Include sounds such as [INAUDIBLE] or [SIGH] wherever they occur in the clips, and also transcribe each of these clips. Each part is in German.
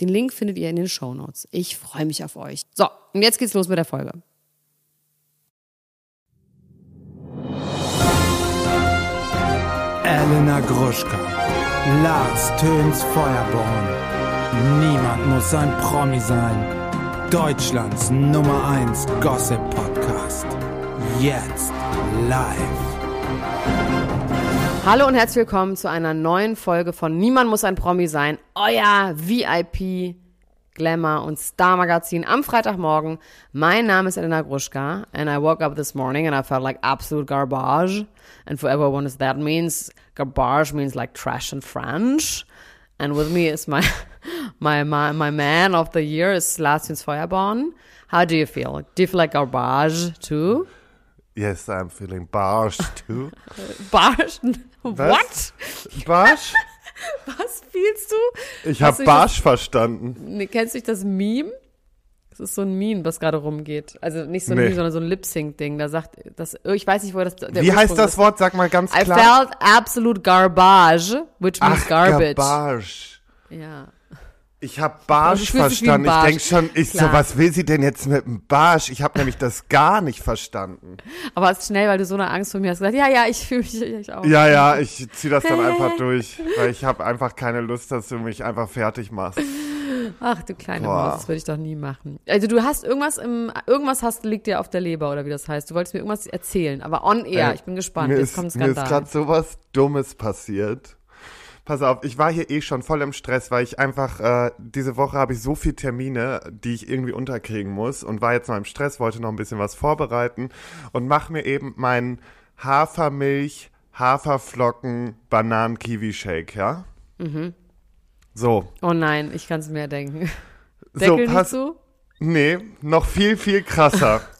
Den Link findet ihr in den Show Notes. Ich freue mich auf euch. So, und jetzt geht's los mit der Folge. Elena Gruschka, Lars Töns Feuerborn. Niemand muss ein Promi sein. Deutschlands Nummer 1 Gossip Podcast. Jetzt live. Hallo und herzlich willkommen zu einer neuen Folge von Niemand muss ein Promi sein, euer VIP Glamour und Star Magazin am Freitagmorgen. Mein Name ist Elena Gruschka and I woke up this morning and I felt like absolute garbage. And for everyone is that means garbage means like trash in French. And with me is my [LAUGHS] my my, my man of the year is Lars Feuerborn. How do you feel? Do you feel like garbage too? Yes, I'm feeling barsch too. [LAUGHS] Barsch? What? Barsch? Was spielst [LAUGHS] du? Ich habe barsch verstanden. Nee, kennst du nicht das Meme? Das ist so ein Meme, was gerade rumgeht. Also nicht so ein Nee. Meme, sondern so ein Lip-Sync-Ding. Da sagt, das, ich weiß nicht, wo das der Wie heißt das ist. Wort? Sag mal ganz I klar. felt absolute garbage, which means Ach, garbage. Barsch. Ja. Ich habe Also, Barsch ein verstanden. Ich Barsch. denk schon, ich Klar. so, was will sie denn jetzt mit dem Barsch? Ich habe nämlich das gar nicht verstanden. Aber es ist schnell, weil du so eine Angst vor mir hast gesagt, ja, ja, ich fühle mich ich auch. Ja, ja, ich zieh das dann einfach durch, weil ich habe einfach keine Lust, dass du mich einfach fertig machst. Ach, du kleine Boah. Maus, das würde ich doch nie machen. Also du hast irgendwas im, irgendwas hast, liegt dir auf der Leber oder wie das heißt. Du wolltest mir irgendwas erzählen, aber on air. Ey, ich bin gespannt. Mir Jetzt ist, kommt mir ist Skandal. gerade sowas Dummes passiert. Pass auf, ich war hier eh schon voll im Stress, weil ich einfach, äh, diese Woche habe ich so viele Termine, die ich irgendwie unterkriegen muss und war jetzt mal im Stress, wollte noch ein bisschen was vorbereiten und mache mir eben meinen Hafermilch, Haferflocken, Bananen-Kiwi-Shake, ja? So, Oh nein, ich kann es mir denken. so, Deckel nicht pass, zu? Nee, noch viel, viel krasser. [LAUGHS]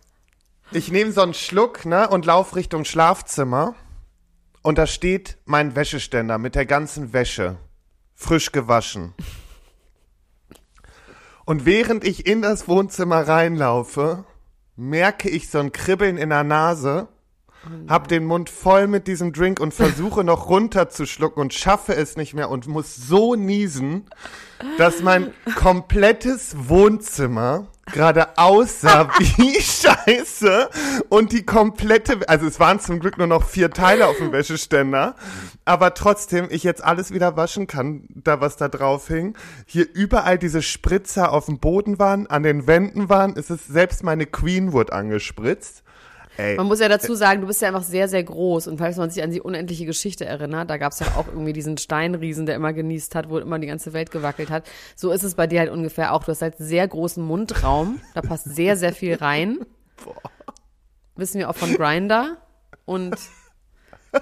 Ich nehme so einen Schluck, ne, und lauf Richtung Schlafzimmer. Und da steht mein Wäscheständer mit der ganzen Wäsche. Frisch gewaschen. Und während ich in das Wohnzimmer reinlaufe, merke ich so ein Kribbeln in der Nase, hab den Mund voll mit diesem Drink und versuche noch runterzuschlucken und schaffe es nicht mehr und muss so niesen, dass mein komplettes Wohnzimmer gerade aussah [LAUGHS] wie Scheiße und die komplette, also es waren zum Glück nur noch vier Teile auf dem Wäscheständer, aber trotzdem ich jetzt alles wieder waschen kann, da was da drauf hing. Hier überall diese Spritzer auf dem Boden waren, an den Wänden waren, es ist selbst meine Queen wurde angespritzt. Ey, Man muss ja dazu sagen, du bist ja einfach sehr, sehr groß. Und falls man sich an die unendliche Geschichte erinnert, da gab es ja auch irgendwie diesen Steinriesen, der immer genießt hat, wo immer die ganze Welt gewackelt hat. So ist es bei dir halt ungefähr auch. Du hast halt sehr großen Mundraum. Da passt sehr, sehr viel rein. [LAUGHS] Wissen wir auch von Grinder. Und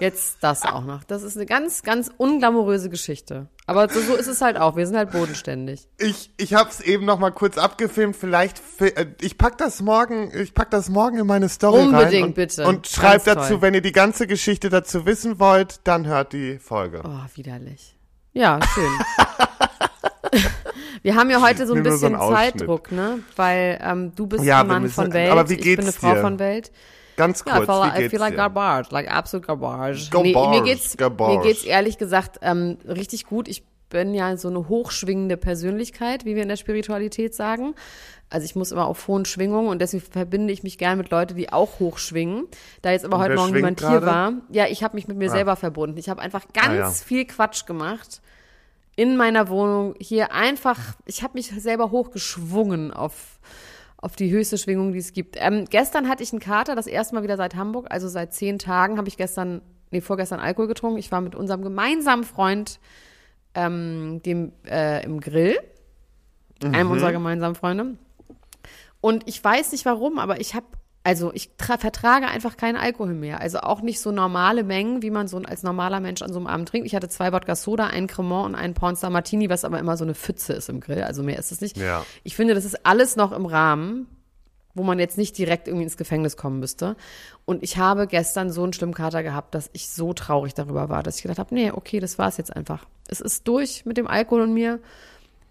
jetzt das auch noch. Das ist eine ganz, ganz unglamouröse Geschichte. Aber so, so ist es halt auch. Wir sind halt bodenständig. Ich, ich hab's eben noch mal kurz abgefilmt. Vielleicht, äh, ich pack das morgen, ich pack das morgen in meine Story rein Unbedingt, und, bitte. und schreibt Ganz dazu, toll. wenn ihr die ganze Geschichte dazu wissen wollt, dann hört die Folge. Oh, widerlich. Ja, schön. [LAUGHS] Wir haben ja heute so ein so bisschen Ausschnitt. Zeitdruck, ne? Weil ähm, du bist Ja, ein Mann müssen- von Welt, aber wie ich bin eine geht's Frau dir? von Welt. Ganz Ja, I kurz, feel, wie I geht's feel like dir? garbage, like absolute garbage. Garbage, Nee, mir geht's, mir garbage. geht's ehrlich gesagt ähm, richtig gut. Ich bin ja so eine hochschwingende Persönlichkeit, wie wir in der Spiritualität sagen. Also ich muss immer auf hohen Schwingungen und deswegen verbinde ich mich gern mit Leuten, die auch hochschwingen. Da jetzt aber Und heute Morgen niemand hier war, ja, ich habe mich mit mir selber verbunden. Ich habe einfach ganz Ah, ja. viel Quatsch gemacht in meiner Wohnung. Hier einfach, ich habe mich selber hochgeschwungen auf auf die höchste Schwingung, die es gibt. Ähm, gestern hatte ich einen Kater, das erste Mal wieder seit Hamburg, also seit zehn Tagen habe ich gestern, nee, vorgestern Alkohol getrunken. Ich war mit unserem gemeinsamen Freund ähm, dem, äh, im Grill, einem unserer gemeinsamen Freunde. Und ich weiß nicht warum, aber ich habe Also ich tra- vertrage einfach keinen Alkohol mehr. Also auch nicht so normale Mengen, wie man so als normaler Mensch an so einem Abend trinkt. Ich hatte zwei Wodka Soda, einen Cremant und einen Pornstar Martini, was aber immer so eine Pfütze ist im Grill. Also mehr ist es nicht. Ja. Ich finde, das ist alles noch im Rahmen, wo man jetzt nicht direkt irgendwie ins Gefängnis kommen müsste. Und ich habe gestern so einen schlimmen Kater gehabt, dass ich so traurig darüber war, dass ich gedacht habe, nee, okay, das war's jetzt einfach. Es ist durch mit dem Alkohol und mir.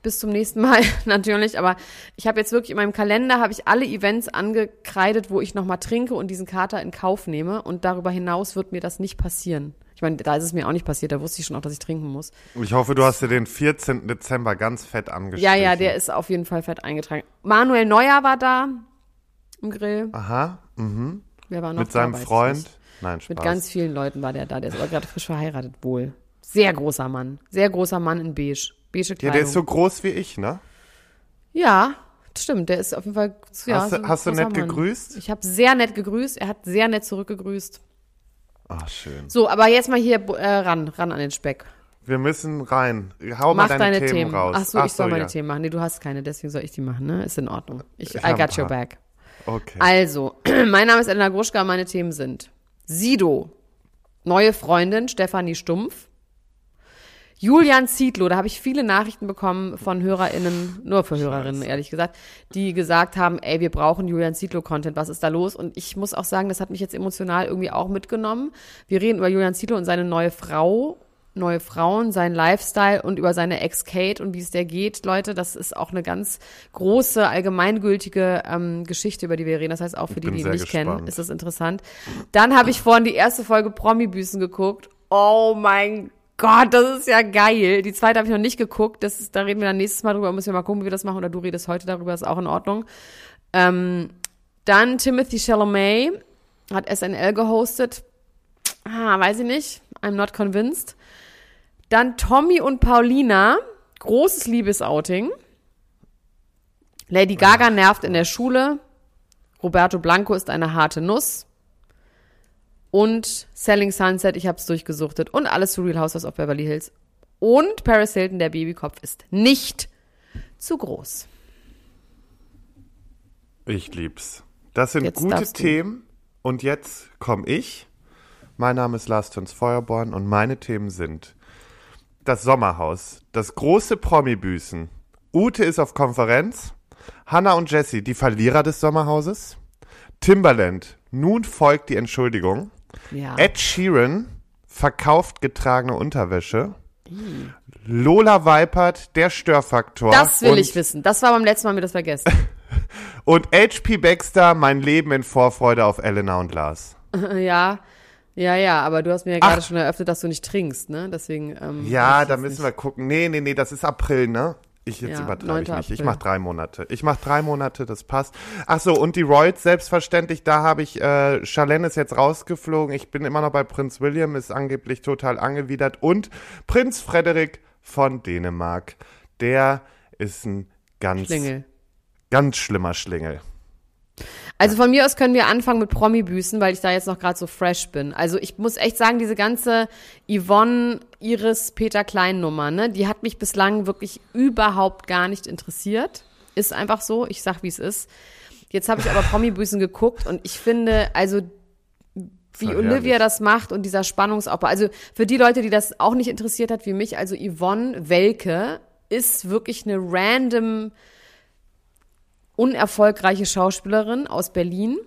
Bis zum nächsten Mal [LAUGHS] natürlich, aber ich habe jetzt wirklich in meinem Kalender habe ich alle Events angekreidet, wo ich noch mal trinke und diesen Kater in Kauf nehme und darüber hinaus wird mir das nicht passieren. Ich meine, da ist es mir auch nicht passiert, da wusste ich schon auch, dass ich trinken muss. Ich hoffe, du hast dir den 14. Dezember ganz fett angestrichen. Ja, ja, der ist auf jeden Fall fett eingetragen. Manuel Neuer war da im Grill. Aha, mhm. Wer war noch Mit seinem da, Freund? Nein, Spaß. Mit ganz vielen Leuten war der da. Der ist aber gerade frisch verheiratet wohl. Sehr großer Mann. Sehr großer Mann in beige. Beige ja, Kleidung. der ist so groß wie ich, ne? Ja, stimmt. Der ist auf jeden Fall. Ja, Hast du- so hast du nett gegrüßt? Ich habe sehr nett gegrüßt. Er hat sehr nett zurückgegrüßt. Ach, schön. So, aber jetzt mal hier äh, ran, ran an den Speck. Wir müssen rein. Hau mal Mach deine, deine Themen, Themen. raus. Ach so, ich soll meine ja. Themen machen. Nee, du hast keine, deswegen soll ich die machen, ne? Ist in Ordnung. Ich, Ich I got your back. Okay. Also, [CLEARS THROAT] mein Name ist Elena Gruschka, meine Themen sind Sido, neue Freundin Stefanie Stumpf, Julian Zietlow, da habe ich viele Nachrichten bekommen von HörerInnen, nur für Hörerinnen, ehrlich gesagt, die gesagt haben, ey, wir brauchen Julian Zietlow-Content, was ist da los? Und ich muss auch sagen, das hat mich jetzt emotional irgendwie auch mitgenommen. Wir reden über Julian Zietlow und seine neue Frau, neue Frauen, seinen Lifestyle und über seine Ex-Kate und wie es der geht, Leute. Das ist auch eine ganz große, allgemeingültige ähm, Geschichte, über die wir reden. Das heißt, auch für die, die ihn nicht kennen, gespannt. ist das interessant. Dann habe ich vorhin die erste Folge Promi-Büßen geguckt. Oh mein Gott, das ist ja geil. Die zweite habe ich noch nicht geguckt. Das ist, da reden wir dann nächstes Mal drüber. Müssen wir mal gucken, wie wir das machen. Oder du redest heute darüber, ist auch in Ordnung. Ähm, dann Timothy Chalamet hat SNL gehostet. Ah, weiß ich nicht. I'm not convinced. Dann Tommy und Paulina. Großes Liebesouting. Lady Gaga nervt in der Schule. Roberto Blanco ist eine harte Nuss. Und Selling Sunset, ich habe es durchgesuchtet. Und alles zu Real Housewives of Beverly Hills. Und Paris Hilton, der Babykopf ist nicht zu groß. Ich lieb's. Das sind Jetzt gute du. Themen. Und jetzt komme ich. Mein Name ist Lars Töns Feuerborn und meine Themen sind das Sommerhaus, das große Promi-Büßen. Ute ist auf Konferenz. Hannah und Jessie, die Verlierer des Sommerhauses. Timberland, nun folgt die Entschuldigung. Ja. Ed Sheeran verkauft getragene Unterwäsche. Lola Weipert, der Störfaktor. das will und ich wissen. Das war beim letzten Mal mir das vergessen. [LAUGHS] Und HP Baxter, mein Leben in Vorfreude auf Elena und Lars. [LAUGHS] ja. Ja, ja, aber du hast mir ja gerade schon eröffnet, dass du nicht trinkst, ne? Deswegen. Ähm, Ja, da müssen nicht. wir gucken. Nee, nee, nee, das ist April, ne? Ich jetzt Ja, übertreibe ich 9. nicht. Ich April. mach drei Monate. Ich mach drei Monate, das passt. Ach so, und die Royals selbstverständlich, da habe ich, äh, Charlene ist jetzt rausgeflogen. Ich bin immer noch bei Prinz William, ist angeblich total angewidert. Und Prinz Frederik von Dänemark. Der ist ein ganz, Schlingel. ganz schlimmer Schlingel. Also von mir aus können wir anfangen mit Promi-Büßen, weil ich da jetzt noch gerade so fresh bin. Also ich muss echt sagen, diese ganze Yvonne, Iris, Peter Klein-Nummer, ne, die hat mich bislang wirklich überhaupt gar nicht interessiert. Ist einfach so, ich sag, wie es ist. Jetzt habe ich aber Promi-Büßen geguckt und ich finde, also wie Olivia das macht und dieser Spannungsaufbau. Also für die Leute, die das auch nicht interessiert hat, wie mich, also Yvonne Welke ist wirklich eine random unerfolgreiche Schauspielerin aus Berlin,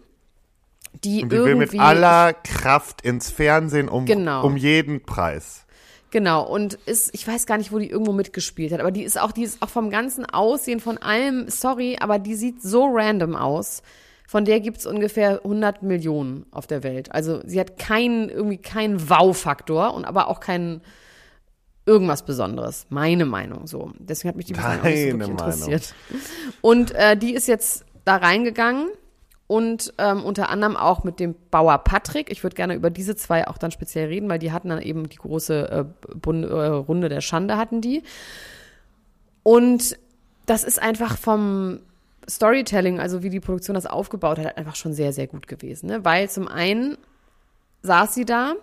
die, Und die will irgendwie mit aller Kraft ins Fernsehen um, Genau. um jeden Preis. genau und ist ich weiß gar nicht, wo die irgendwo mitgespielt hat, aber die ist auch die ist auch vom ganzen Aussehen von allem, sorry, aber die sieht so random aus. Von der gibt's ungefähr 100 Millionen auf der Welt. Also sie hat keinen irgendwie keinen Wow-Faktor und aber auch keinen irgendwas Besonderes. Meine Meinung so. Deswegen hat mich die bislang auch nicht so Deine Meinung. interessiert. Und äh, die ist jetzt da reingegangen und ähm, unter anderem auch mit dem Bauer Patrick. Ich würde gerne über diese zwei auch dann speziell reden, weil die hatten dann eben die große äh, Bund, äh, Runde der Schande hatten die. Und das ist einfach vom Storytelling, also wie die Produktion das aufgebaut hat, einfach schon sehr, sehr gut gewesen. Ne? Weil zum einen saß sie da,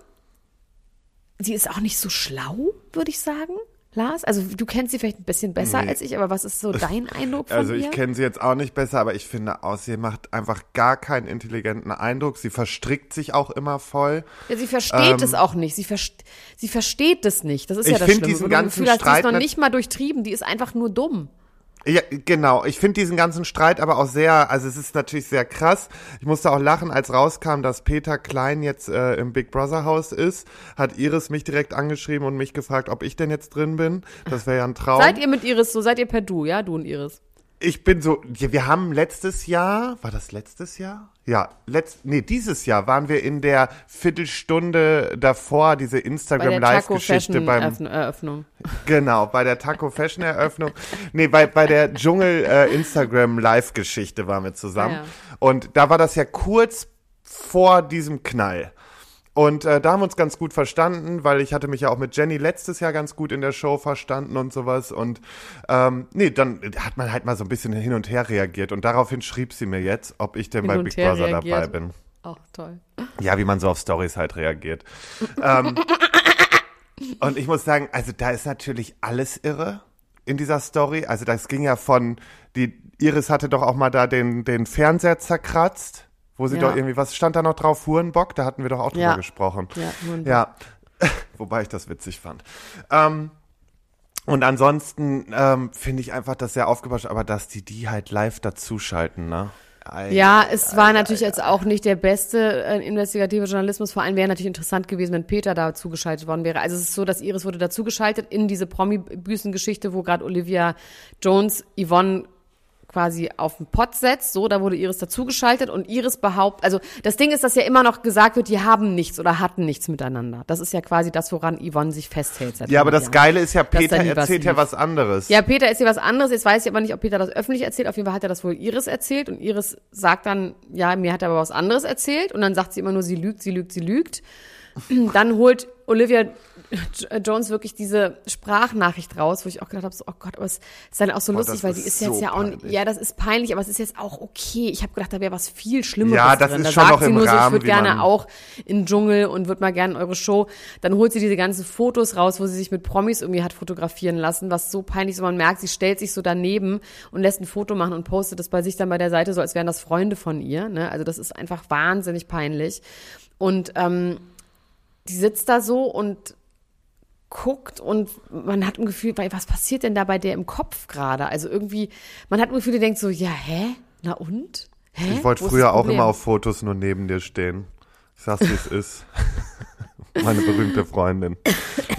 sie ist auch nicht so schlau, würde ich sagen. Lars? Also du kennst sie vielleicht ein bisschen besser Nee. als ich, aber was ist so dein Eindruck von Also ihr? ich kenne sie jetzt auch nicht besser, aber ich finde auch, sie macht einfach gar keinen intelligenten Eindruck. Sie verstrickt sich auch immer voll. Ja, sie versteht Ähm, es auch nicht. Sie, verst sie versteht es nicht. Das ist ja Ich das Schlimme. diesen Wo du das ganzen Gefühl hast, die ist Streit noch nicht mal durchtrieben. Die ist einfach nur dumm. Ja, genau. Ich finde diesen ganzen Streit aber auch sehr, also es ist natürlich sehr krass. Ich musste auch lachen, als rauskam, dass Peter Klein jetzt äh, im Big Brother Haus ist, hat Iris mich direkt angeschrieben und mich gefragt, ob ich denn jetzt drin bin. Das wäre ja ein Traum. Seid ihr mit Iris so? Seid ihr per Du, ja? Du und Iris. Ich bin so, wir haben letztes Jahr, war das letztes Jahr? Ja, letzt, nee, dieses Jahr waren wir in der Viertelstunde davor, diese Bei der Instagram Taco Live-Geschichte Fashion beim, Eröffn- Eröffnung. genau, bei der Taco Fashion Eröffnung. nee, bei, bei der Dschungel äh, Instagram Live-Geschichte waren wir zusammen. Ah, ja. Und da war das ja kurz vor diesem Knall. Und äh, da haben wir uns ganz gut verstanden, weil ich hatte mich ja auch mit Jenny letztes Jahr ganz gut in der Show verstanden und sowas. Und ähm, nee, dann hat man halt mal so ein bisschen hin und her reagiert. Und daraufhin schrieb sie mir jetzt, ob ich denn Hin bei Big her Brother reagiert. dabei bin. Auch toll. Ja, wie man so auf Stories halt reagiert. ähm, [LAUGHS] und ich muss sagen, also da ist natürlich alles irre in dieser Story. Also das ging ja von, die Iris hatte doch auch mal da den, den Fernseher zerkratzt, wo sie Ja. doch irgendwie, was stand da noch drauf? Hurenbock? Da hatten wir doch auch drüber Ja. gesprochen. Ja, Hurenbock. Ja, [LAUGHS] wobei ich das witzig fand. Ähm, und ansonsten ähm, finde ich einfach das sehr aufgebauscht, aber dass die die halt live dazuschalten, ne? Ei, Ja, es war natürlich jetzt auch nicht der beste äh, investigative Journalismus. Vor allem wäre natürlich interessant gewesen, wenn Peter da zugeschaltet worden wäre. Also es ist so, dass Iris wurde dazugeschaltet in diese Promi-Büßen-Geschichte, wo gerade Olivia Jones Yvonne quasi auf den Pott setzt. So, da wurde Iris dazugeschaltet und Iris behauptet, also das Ding ist, dass ja immer noch gesagt wird, die haben nichts oder hatten nichts miteinander. Das ist ja quasi das, woran Yvonne sich festhält. Ja, aber 100 das Jahren. Geile ist ja, Peter erzählt ja was anderes. Ja, Peter ist hier was anderes. Jetzt weiß ich aber nicht, ob Peter das öffentlich erzählt. Auf jeden Fall hat er das wohl Iris erzählt. Und Iris sagt dann, ja, mir hat er aber was anderes erzählt. Und dann sagt sie immer nur, sie lügt, sie lügt, sie lügt. [CLEARS THROAT] Dann holt Olivia Jones wirklich diese Sprachnachricht raus, wo ich auch gedacht habe, so, oh Gott, aber es ist dann auch so Boah, lustig, weil die ist ist so jetzt ja auch, peinlich. ja, das ist peinlich, aber es ist jetzt auch okay. Ich habe gedacht, da wäre was viel Schlimmeres Ja, das drin. ist da schon sagt noch sie im nur so, ich Rahmen, würde gerne auch in den Dschungel und würde mal gerne in eure Show. Dann holt sie diese ganzen Fotos raus, wo sie sich mit Promis irgendwie hat fotografieren lassen, was so peinlich ist. Und Man merkt, sie stellt sich so daneben und lässt ein Foto machen und postet das bei sich dann bei der Seite so, als wären das Freunde von ihr. Ne? Also das ist einfach wahnsinnig peinlich. Und ähm, die sitzt da so und guckt und man hat ein Gefühl, was passiert denn da bei der im Kopf gerade? Also irgendwie, man hat ein Gefühl, die denkt so, ja, hä? Na und? Hä? Ich wollte früher auch immer auf Fotos nur neben dir stehen. Ich sag's, wie es [LAUGHS] ist. Meine berühmte Freundin.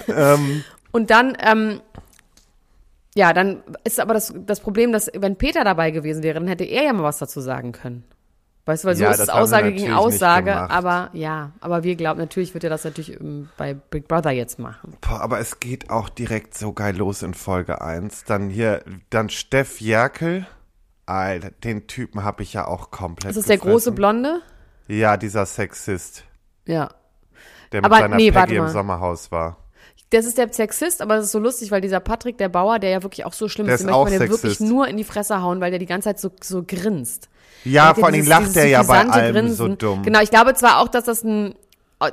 ähm, Und dann, ähm, ja, dann ist aber das, das Problem, dass wenn Peter dabei gewesen wäre, dann hätte er ja mal was dazu sagen können. Weißt du, weil so Ja, ist es Aussage gegen Aussage, aber ja, aber wir glauben, natürlich wird er das natürlich ähm, bei Big Brother jetzt machen. boah, aber es geht auch direkt so geil los in Folge 1. Dann hier, dann Steff Jerkel. Alter, den Typen habe ich ja auch komplett Das ist der große gefressen. Blonde? Ja, dieser Sexist, Ja. der mit Aber seiner nee, Peggy im. Sommerhaus war. Das ist der Sexist, aber das ist so lustig, weil dieser Patrick, der Bauer, der ja wirklich auch so schlimm Der ist, ist den möchte man ja wirklich nur in die Fresse hauen, weil der die ganze Zeit so, so grinst. Ja, vor dieses- lacht dieses er ja bei allem so dumm. Genau, ich glaube zwar auch, dass das ein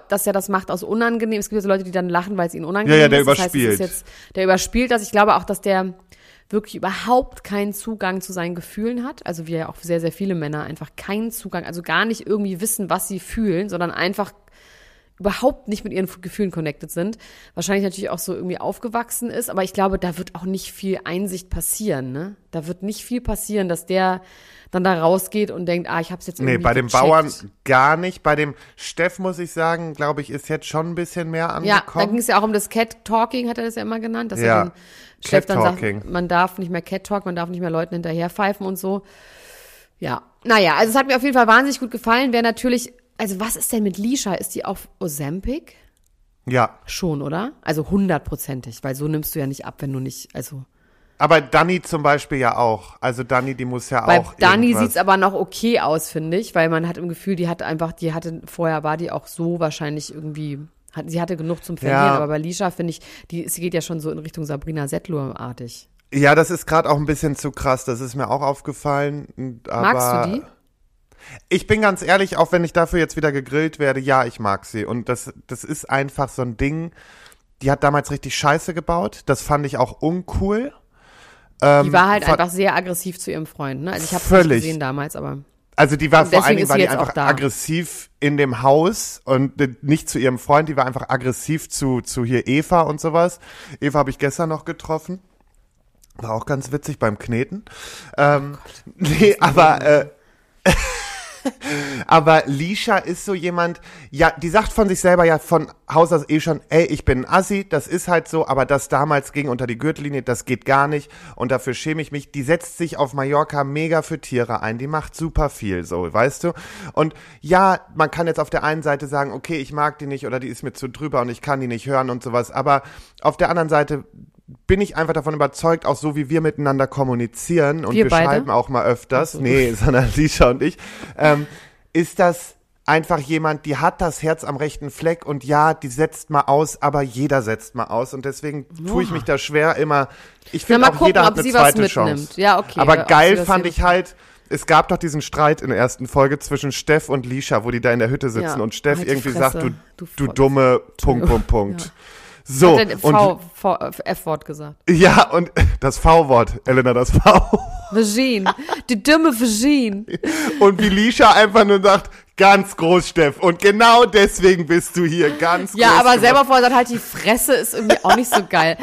dass er das macht aus unangenehm. Es gibt ja so Leute, die dann lachen, weil es ihnen unangenehm Ja, ja, der ist. Das heißt, überspielt. ist jetzt, der überspielt das. Ich glaube auch, dass der wirklich überhaupt keinen Zugang zu seinen Gefühlen hat. Also wie ja auch sehr, sehr viele Männer einfach keinen Zugang, also gar nicht irgendwie wissen, was sie fühlen, sondern einfach überhaupt nicht mit ihren Gefühlen connected sind. Wahrscheinlich natürlich auch so irgendwie aufgewachsen ist, aber ich glaube, da wird auch nicht viel Einsicht passieren. Ne? Da wird nicht viel passieren, dass der dann da rausgeht und denkt, ah, ich hab's jetzt irgendwie Nee, bei dem gecheckt. Bauern gar nicht. Bei dem Steff, muss ich sagen, glaube ich, ist jetzt schon ein bisschen mehr Ja, da ging angekommen. es ja auch um das Cat Talking, hat er das ja immer genannt, dass Ja, er dann sagt, Cat-Talking. man darf nicht mehr Cat Talk, man darf nicht mehr Leuten hinterher pfeifen und so. Ja, naja, also es hat mir auf jeden Fall wahnsinnig gut gefallen. Wer natürlich, also was ist denn mit Lisha? Ist die auf Ozempic? ja, Schon, oder? Also hundertprozentig, weil so nimmst du ja nicht ab, wenn du nicht, also aber Dani zum Beispiel ja auch. Also Dani, die muss ja Bei auch Dani irgendwas- sieht's aber noch okay aus, finde ich, weil man hat im Gefühl, die hat einfach, die hatte, vorher war die auch so wahrscheinlich irgendwie, sie hatte genug zum Verlieren, Ja. aber bei Lisha finde ich, die, sie geht ja schon so in Richtung Sabrina Settler-artig. Ja, das ist gerade auch ein bisschen zu krass. Das ist mir auch aufgefallen. Aber Magst du die? Ich bin ganz ehrlich, auch wenn ich dafür jetzt wieder gegrillt werde, ja, ich mag sie. Und das, das ist einfach so ein Ding. die hat damals richtig Scheiße gebaut. Das fand ich auch uncool. Die war halt einfach sehr aggressiv zu ihrem Freund. Ne? Also ich habe Völlig. gesehen damals, aber Also die war vor allen Dingen war die einfach aggressiv in dem Haus und äh, nicht zu ihrem Freund, die war einfach aggressiv zu, zu hier Eva und sowas. Eva habe ich gestern noch getroffen. War auch ganz witzig beim Kneten. Ähm, [LAUGHS] nee, aber äh, [LAUGHS] [LAUGHS] aber Lisha ist so jemand, ja, die sagt von sich selber ja von Haus aus eh schon, ey, ich bin ein Assi, das ist halt so, aber das damals ging unter die Gürtellinie, das geht gar nicht und dafür schäme ich mich. Die setzt sich auf Mallorca mega für Tiere ein, die macht super viel, so, weißt du? Und ja, man kann jetzt auf der einen Seite sagen, okay, ich mag die nicht oder die ist mir zu drüber und ich kann die nicht hören und sowas, aber auf der anderen Seite bin ich einfach davon überzeugt, auch so wie wir miteinander kommunizieren und Wir wir, schreiben auch mal öfters, so. nee, [LAUGHS] sondern Lisha und ich, ähm, ist das einfach jemand, die hat das Herz am rechten Fleck und ja, die setzt mal aus, aber jeder setzt mal aus und deswegen tue ich mich da schwer immer. Ich finde auch gucken, jeder ob hat eine sie was zweite mitnimmt. Chance. Ja, okay, Aber geil fand ich halt, es gab doch diesen Streit in der ersten Folge zwischen Steff und Lisha, wo die da in der Hütte sitzen Ja. und Steff Halt irgendwie Fresse, sagt, du, du du dumme Punkt, Punkt, [LAUGHS] Punkt. Ja. So, hat V, v, F-Wort gesagt. ja, und das V-Wort, Elena, das V. Vagine. Die dumme Vagine. Und wie Lisha einfach nur sagt, ganz groß, Steff. Und genau deswegen bist du hier, ganz Ja, groß. aber gemacht. selber vor sagt halt, die Fresse ist irgendwie auch nicht so geil.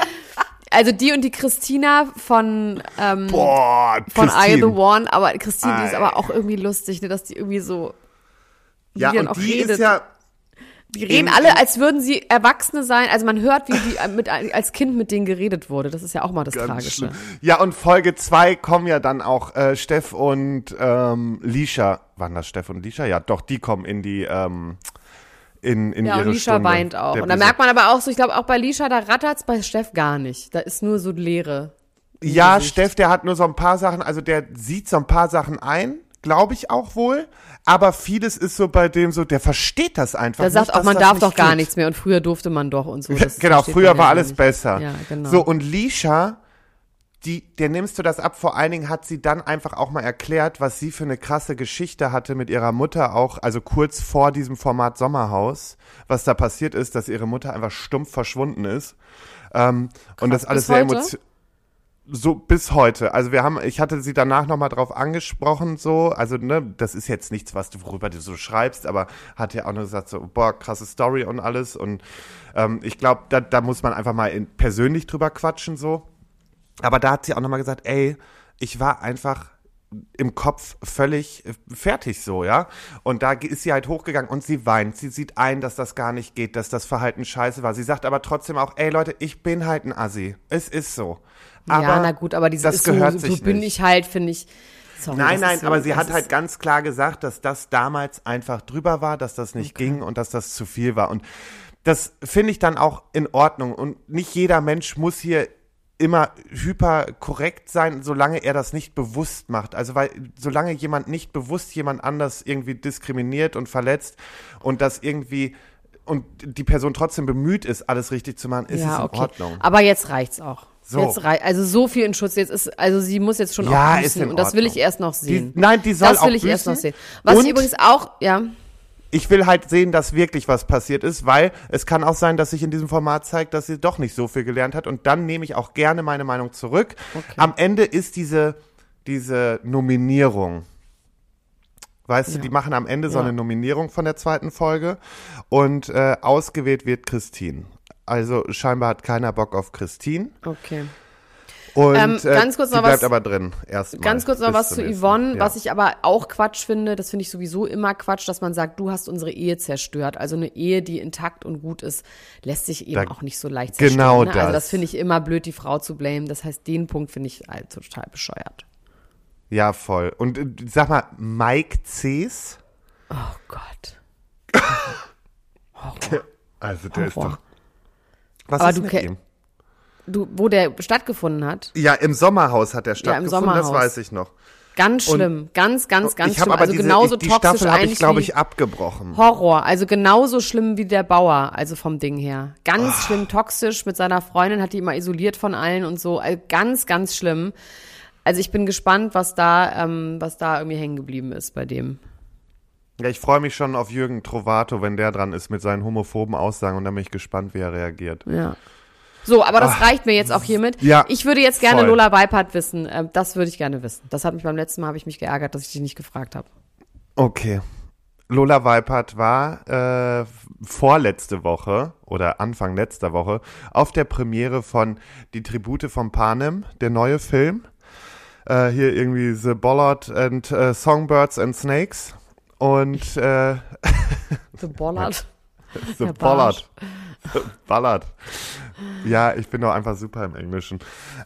Also die und die Christina von, ähm, Boah, von I Christine. The One, aber Christine, die ist aber auch irgendwie lustig, ne, dass die irgendwie so, Ja, und die redet. ist ja, die reden alle, als würden sie Erwachsene sein. Also man hört, wie die mit, als Kind mit denen geredet wurde. Das ist ja auch mal das Ganz Tragische. schlimm. Ja, und Folge zwei kommen ja dann auch äh, Steff und ähm, Lisha. Waren das Steff und Lisha? Ja, doch, die kommen in die ähm, in, in Ja, ihre und Lisha Stunde weint auch. Und da merkt man aber auch so, ich glaube auch bei Lisha, da rattert's bei Steff gar nicht. Da ist nur so Leere. Ja, Gesicht. Steff, der hat nur so ein paar Sachen, also der sieht so ein paar Sachen ein, glaube ich auch wohl. Aber vieles ist so bei dem so, der versteht das einfach Der sagt nicht, auch, man darf doch gar geht. nichts mehr und früher durfte man doch und so. Genau, früher war alles nicht. besser. Ja, genau. So, und Lisha, die, der nimmst du das ab, vor allen Dingen hat sie dann einfach auch mal erklärt, was sie für eine krasse Geschichte hatte mit ihrer Mutter auch, also kurz vor diesem Format Sommerhaus, was da passiert ist, dass ihre Mutter einfach stumpf verschwunden ist. Ähm, und das alles sehr emotional. So bis heute. Also wir haben, ich hatte sie danach nochmal drauf angesprochen, so, also ne, das ist jetzt nichts, was du, worüber du so schreibst, aber hat ja auch nur gesagt, so, boah, krasse Story und alles. Und ähm, ich glaube, da, da muss man einfach mal in, persönlich drüber quatschen, so. Aber da hat sie auch nochmal gesagt, ey, ich war einfach im Kopf völlig äh, fertig so, ja. Und da ist sie halt hochgegangen und sie weint. Sie sieht ein, dass das gar nicht geht, dass das Verhalten scheiße war. Sie sagt aber trotzdem auch, ey Leute, ich bin halt ein Assi. Es ist so. Aber ja, na gut, aber dieses das gehört so, sich so bin nicht. ich halt, finde ich. Sorry, Nein, nein, so, aber sie hat halt ganz klar gesagt, dass das damals einfach drüber war, dass das nicht ging und dass das zu viel war. Und das finde ich dann auch in Ordnung. Und nicht jeder Mensch muss hier immer hyperkorrekt sein, solange er das nicht bewusst macht. Also weil solange jemand nicht bewusst jemand anders irgendwie diskriminiert und verletzt und das irgendwie und die Person trotzdem bemüht ist, alles richtig zu machen, ist es ja, in okay. Ordnung. Aber jetzt reicht's auch. So. Jetzt rei also so viel in Schutz. Jetzt ist, also sie muss jetzt schon Ja, auch ist büßen in und das will ich erst noch sehen. Die, nein, die soll das will auch ich erst noch sehen. Was und ich übrigens auch, ja, ich will halt sehen, dass wirklich was passiert ist, weil es kann auch sein, dass sich in diesem Format zeigt, dass sie doch nicht so viel gelernt hat und dann nehme ich auch gerne meine Meinung zurück. Am Ende ist diese, diese Nominierung, weißt du, Ja. die machen am Ende so Ja. eine Nominierung von der zweiten Folge und äh, ausgewählt wird Christine. Also scheinbar hat keiner Bock auf Christine okay. Und Ähm, äh, ganz kurz sie noch bleibt was- aber drin. Erstmal. Ganz kurz noch was zu. Yvonne, Ja. was ich aber auch Quatsch finde, das finde ich sowieso immer Quatsch, dass man sagt, du hast unsere Ehe zerstört. Also eine Ehe, die intakt und gut ist, lässt sich eben Da- auch nicht so leicht zerstören. genau ne? Also das. das finde ich immer blöd, die Frau zu blamen. Das heißt, den Punkt finde ich halt total bescheuert. Ja, voll. Und äh, sag mal, Mike Cs? Oh Gott. [LAUGHS] Also der ist Horror. doch. Was Aber ist du mit ihm? Du, wo der stattgefunden hat, Ja, im Sommerhaus hat er Ja, im stattgefunden, das Sommerhaus. weiß ich noch. ganz schlimm, ganz, ganz, ganz ich schlimm. aber Also diese, genauso ich, die toxisch Staffel habe eigentlich ich, glaube ich, abgebrochen. Horror, also genauso schlimm wie der Bauer, also vom Ding her. Ganz Ah. schlimm toxisch mit seiner Freundin, hat die immer isoliert von allen und so. Also ganz, ganz schlimm. Also ich bin gespannt, was da, ähm, was da irgendwie hängen geblieben ist bei dem. Ja, ich freue mich schon auf Jürgen Trovato, wenn der dran ist mit seinen homophoben Aussagen und dann bin ich gespannt, wie er reagiert. Ja. So, aber das reicht mir jetzt auch hiermit. Ja, ich würde jetzt gerne voll. Lola Weipert wissen. Ähm, das würde ich gerne wissen. Das hat mich beim letzten Mal habe ich mich geärgert, dass ich dich nicht gefragt habe. Okay. Lola Weipert war äh, vorletzte Woche oder Anfang letzter Woche auf der Premiere von Die Tribute von Panem, der neue Film. Äh, hier irgendwie The Bollard and äh, Songbirds and Snakes. Und äh, The Bollard. [LAUGHS] The. The Ballard. Ja, ich bin doch einfach super im Englischen.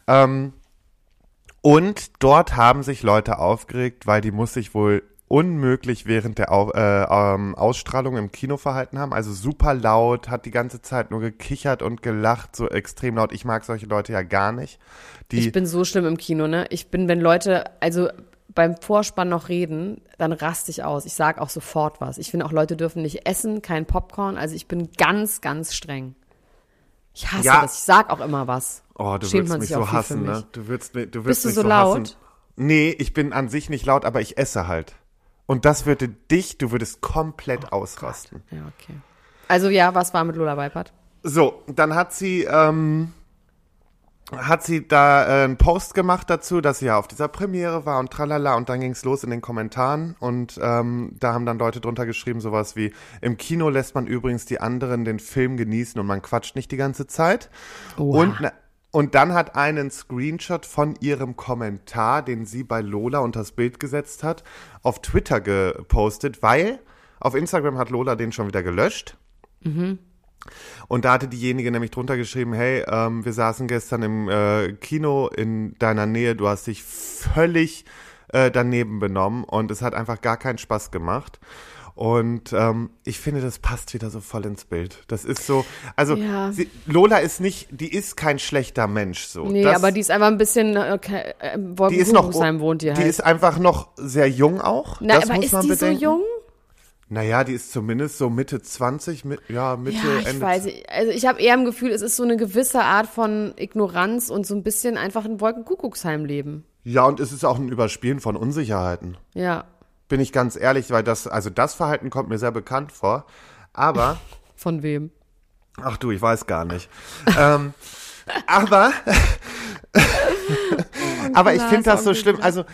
Ähm, und dort haben sich Leute aufgeregt, weil die muss sich wohl unmöglich während der Au äh, ähm, Ausstrahlung im Kino verhalten haben. Also super laut, hat die ganze Zeit nur gekichert und gelacht, so extrem laut. Ich mag solche Leute ja gar nicht. Die, Ich bin so schlimm im Kino, ne? Ich bin, wenn Leute, also beim Vorspann noch reden, dann raste ich aus. Ich sag auch sofort was. Ich finde auch, Leute dürfen nicht essen, kein Popcorn. Also ich bin ganz, ganz streng. Ich hasse Ja. das. Ich sag auch immer was. oh, du Schämt würdest mich so hassen, ne? Du würdest, du Bist würdest du mich so so laut? hassen. Nee, ich bin an sich nicht laut, aber ich esse halt. Und das würde dich, du würdest komplett Oh ausrasten. Ja, okay. Also ja, was war mit Lola Weipert? So, dann hat sie, ähm, hat sie da äh, einen Post gemacht dazu, dass sie ja auf dieser Premiere war und tralala und dann ging's los in den Kommentaren und ähm, da haben dann Leute drunter geschrieben sowas wie, im Kino lässt man übrigens die anderen den Film genießen und man quatscht nicht die ganze Zeit. Und, na- und dann hat einen Screenshot von ihrem Kommentar, den sie bei Lola unter das Bild gesetzt hat, auf Twitter gepostet, weil auf Instagram hat Lola den schon wieder gelöscht. Und da hatte diejenige nämlich drunter geschrieben, hey, ähm, wir saßen gestern im äh, Kino in deiner Nähe, du hast dich völlig äh, daneben benommen und es hat einfach gar keinen Spaß gemacht. Und ähm, ich finde, das passt wieder so voll ins Bild. Das ist so, also Ja. sie, Lola ist nicht, die ist kein schlechter Mensch so. Nee, das, aber die ist einfach ein bisschen, okay, äh, die ist noch, wohnt die halt. die ist einfach noch sehr jung auch. Na, das aber muss ist man die bedenken. so jung? Naja, die ist zumindest so Mitte 20, mit, ja, Mitte, Ja, ich Ende weiß. nicht. Also ich habe eher im Gefühl, es ist so eine gewisse Art von Ignoranz und so ein bisschen einfach ein Wolkenkuckucksheim-Leben. Ja, und es ist auch ein Überspielen von Unsicherheiten. Ja, Bin ich ganz ehrlich, weil das, also das Verhalten kommt mir sehr bekannt vor. Aber, [LAUGHS] von wem? ach du, ich weiß gar nicht. ähm, [LAUGHS] aber, [LAUGHS] aber ich finde das so schlimm. Also,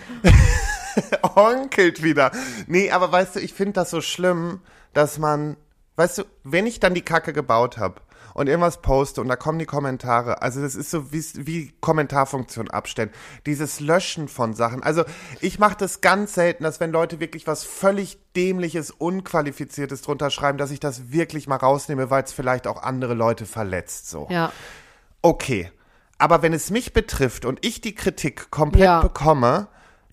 [LAUGHS] onkelt wieder. Nee, aber weißt du, ich finde das so schlimm, dass man, weißt du, wenn ich dann die Kacke gebaut habe und irgendwas poste und da kommen die Kommentare, also das ist so wie, wie Kommentarfunktion abstellen, dieses Löschen von Sachen. Also ich mache das ganz selten, dass wenn Leute wirklich was völlig dämliches, unqualifiziertes drunter schreiben, dass ich das wirklich mal rausnehme, weil es vielleicht auch andere Leute verletzt so. Ja. Okay. Aber wenn es mich betrifft und ich die Kritik komplett Ja. bekomme,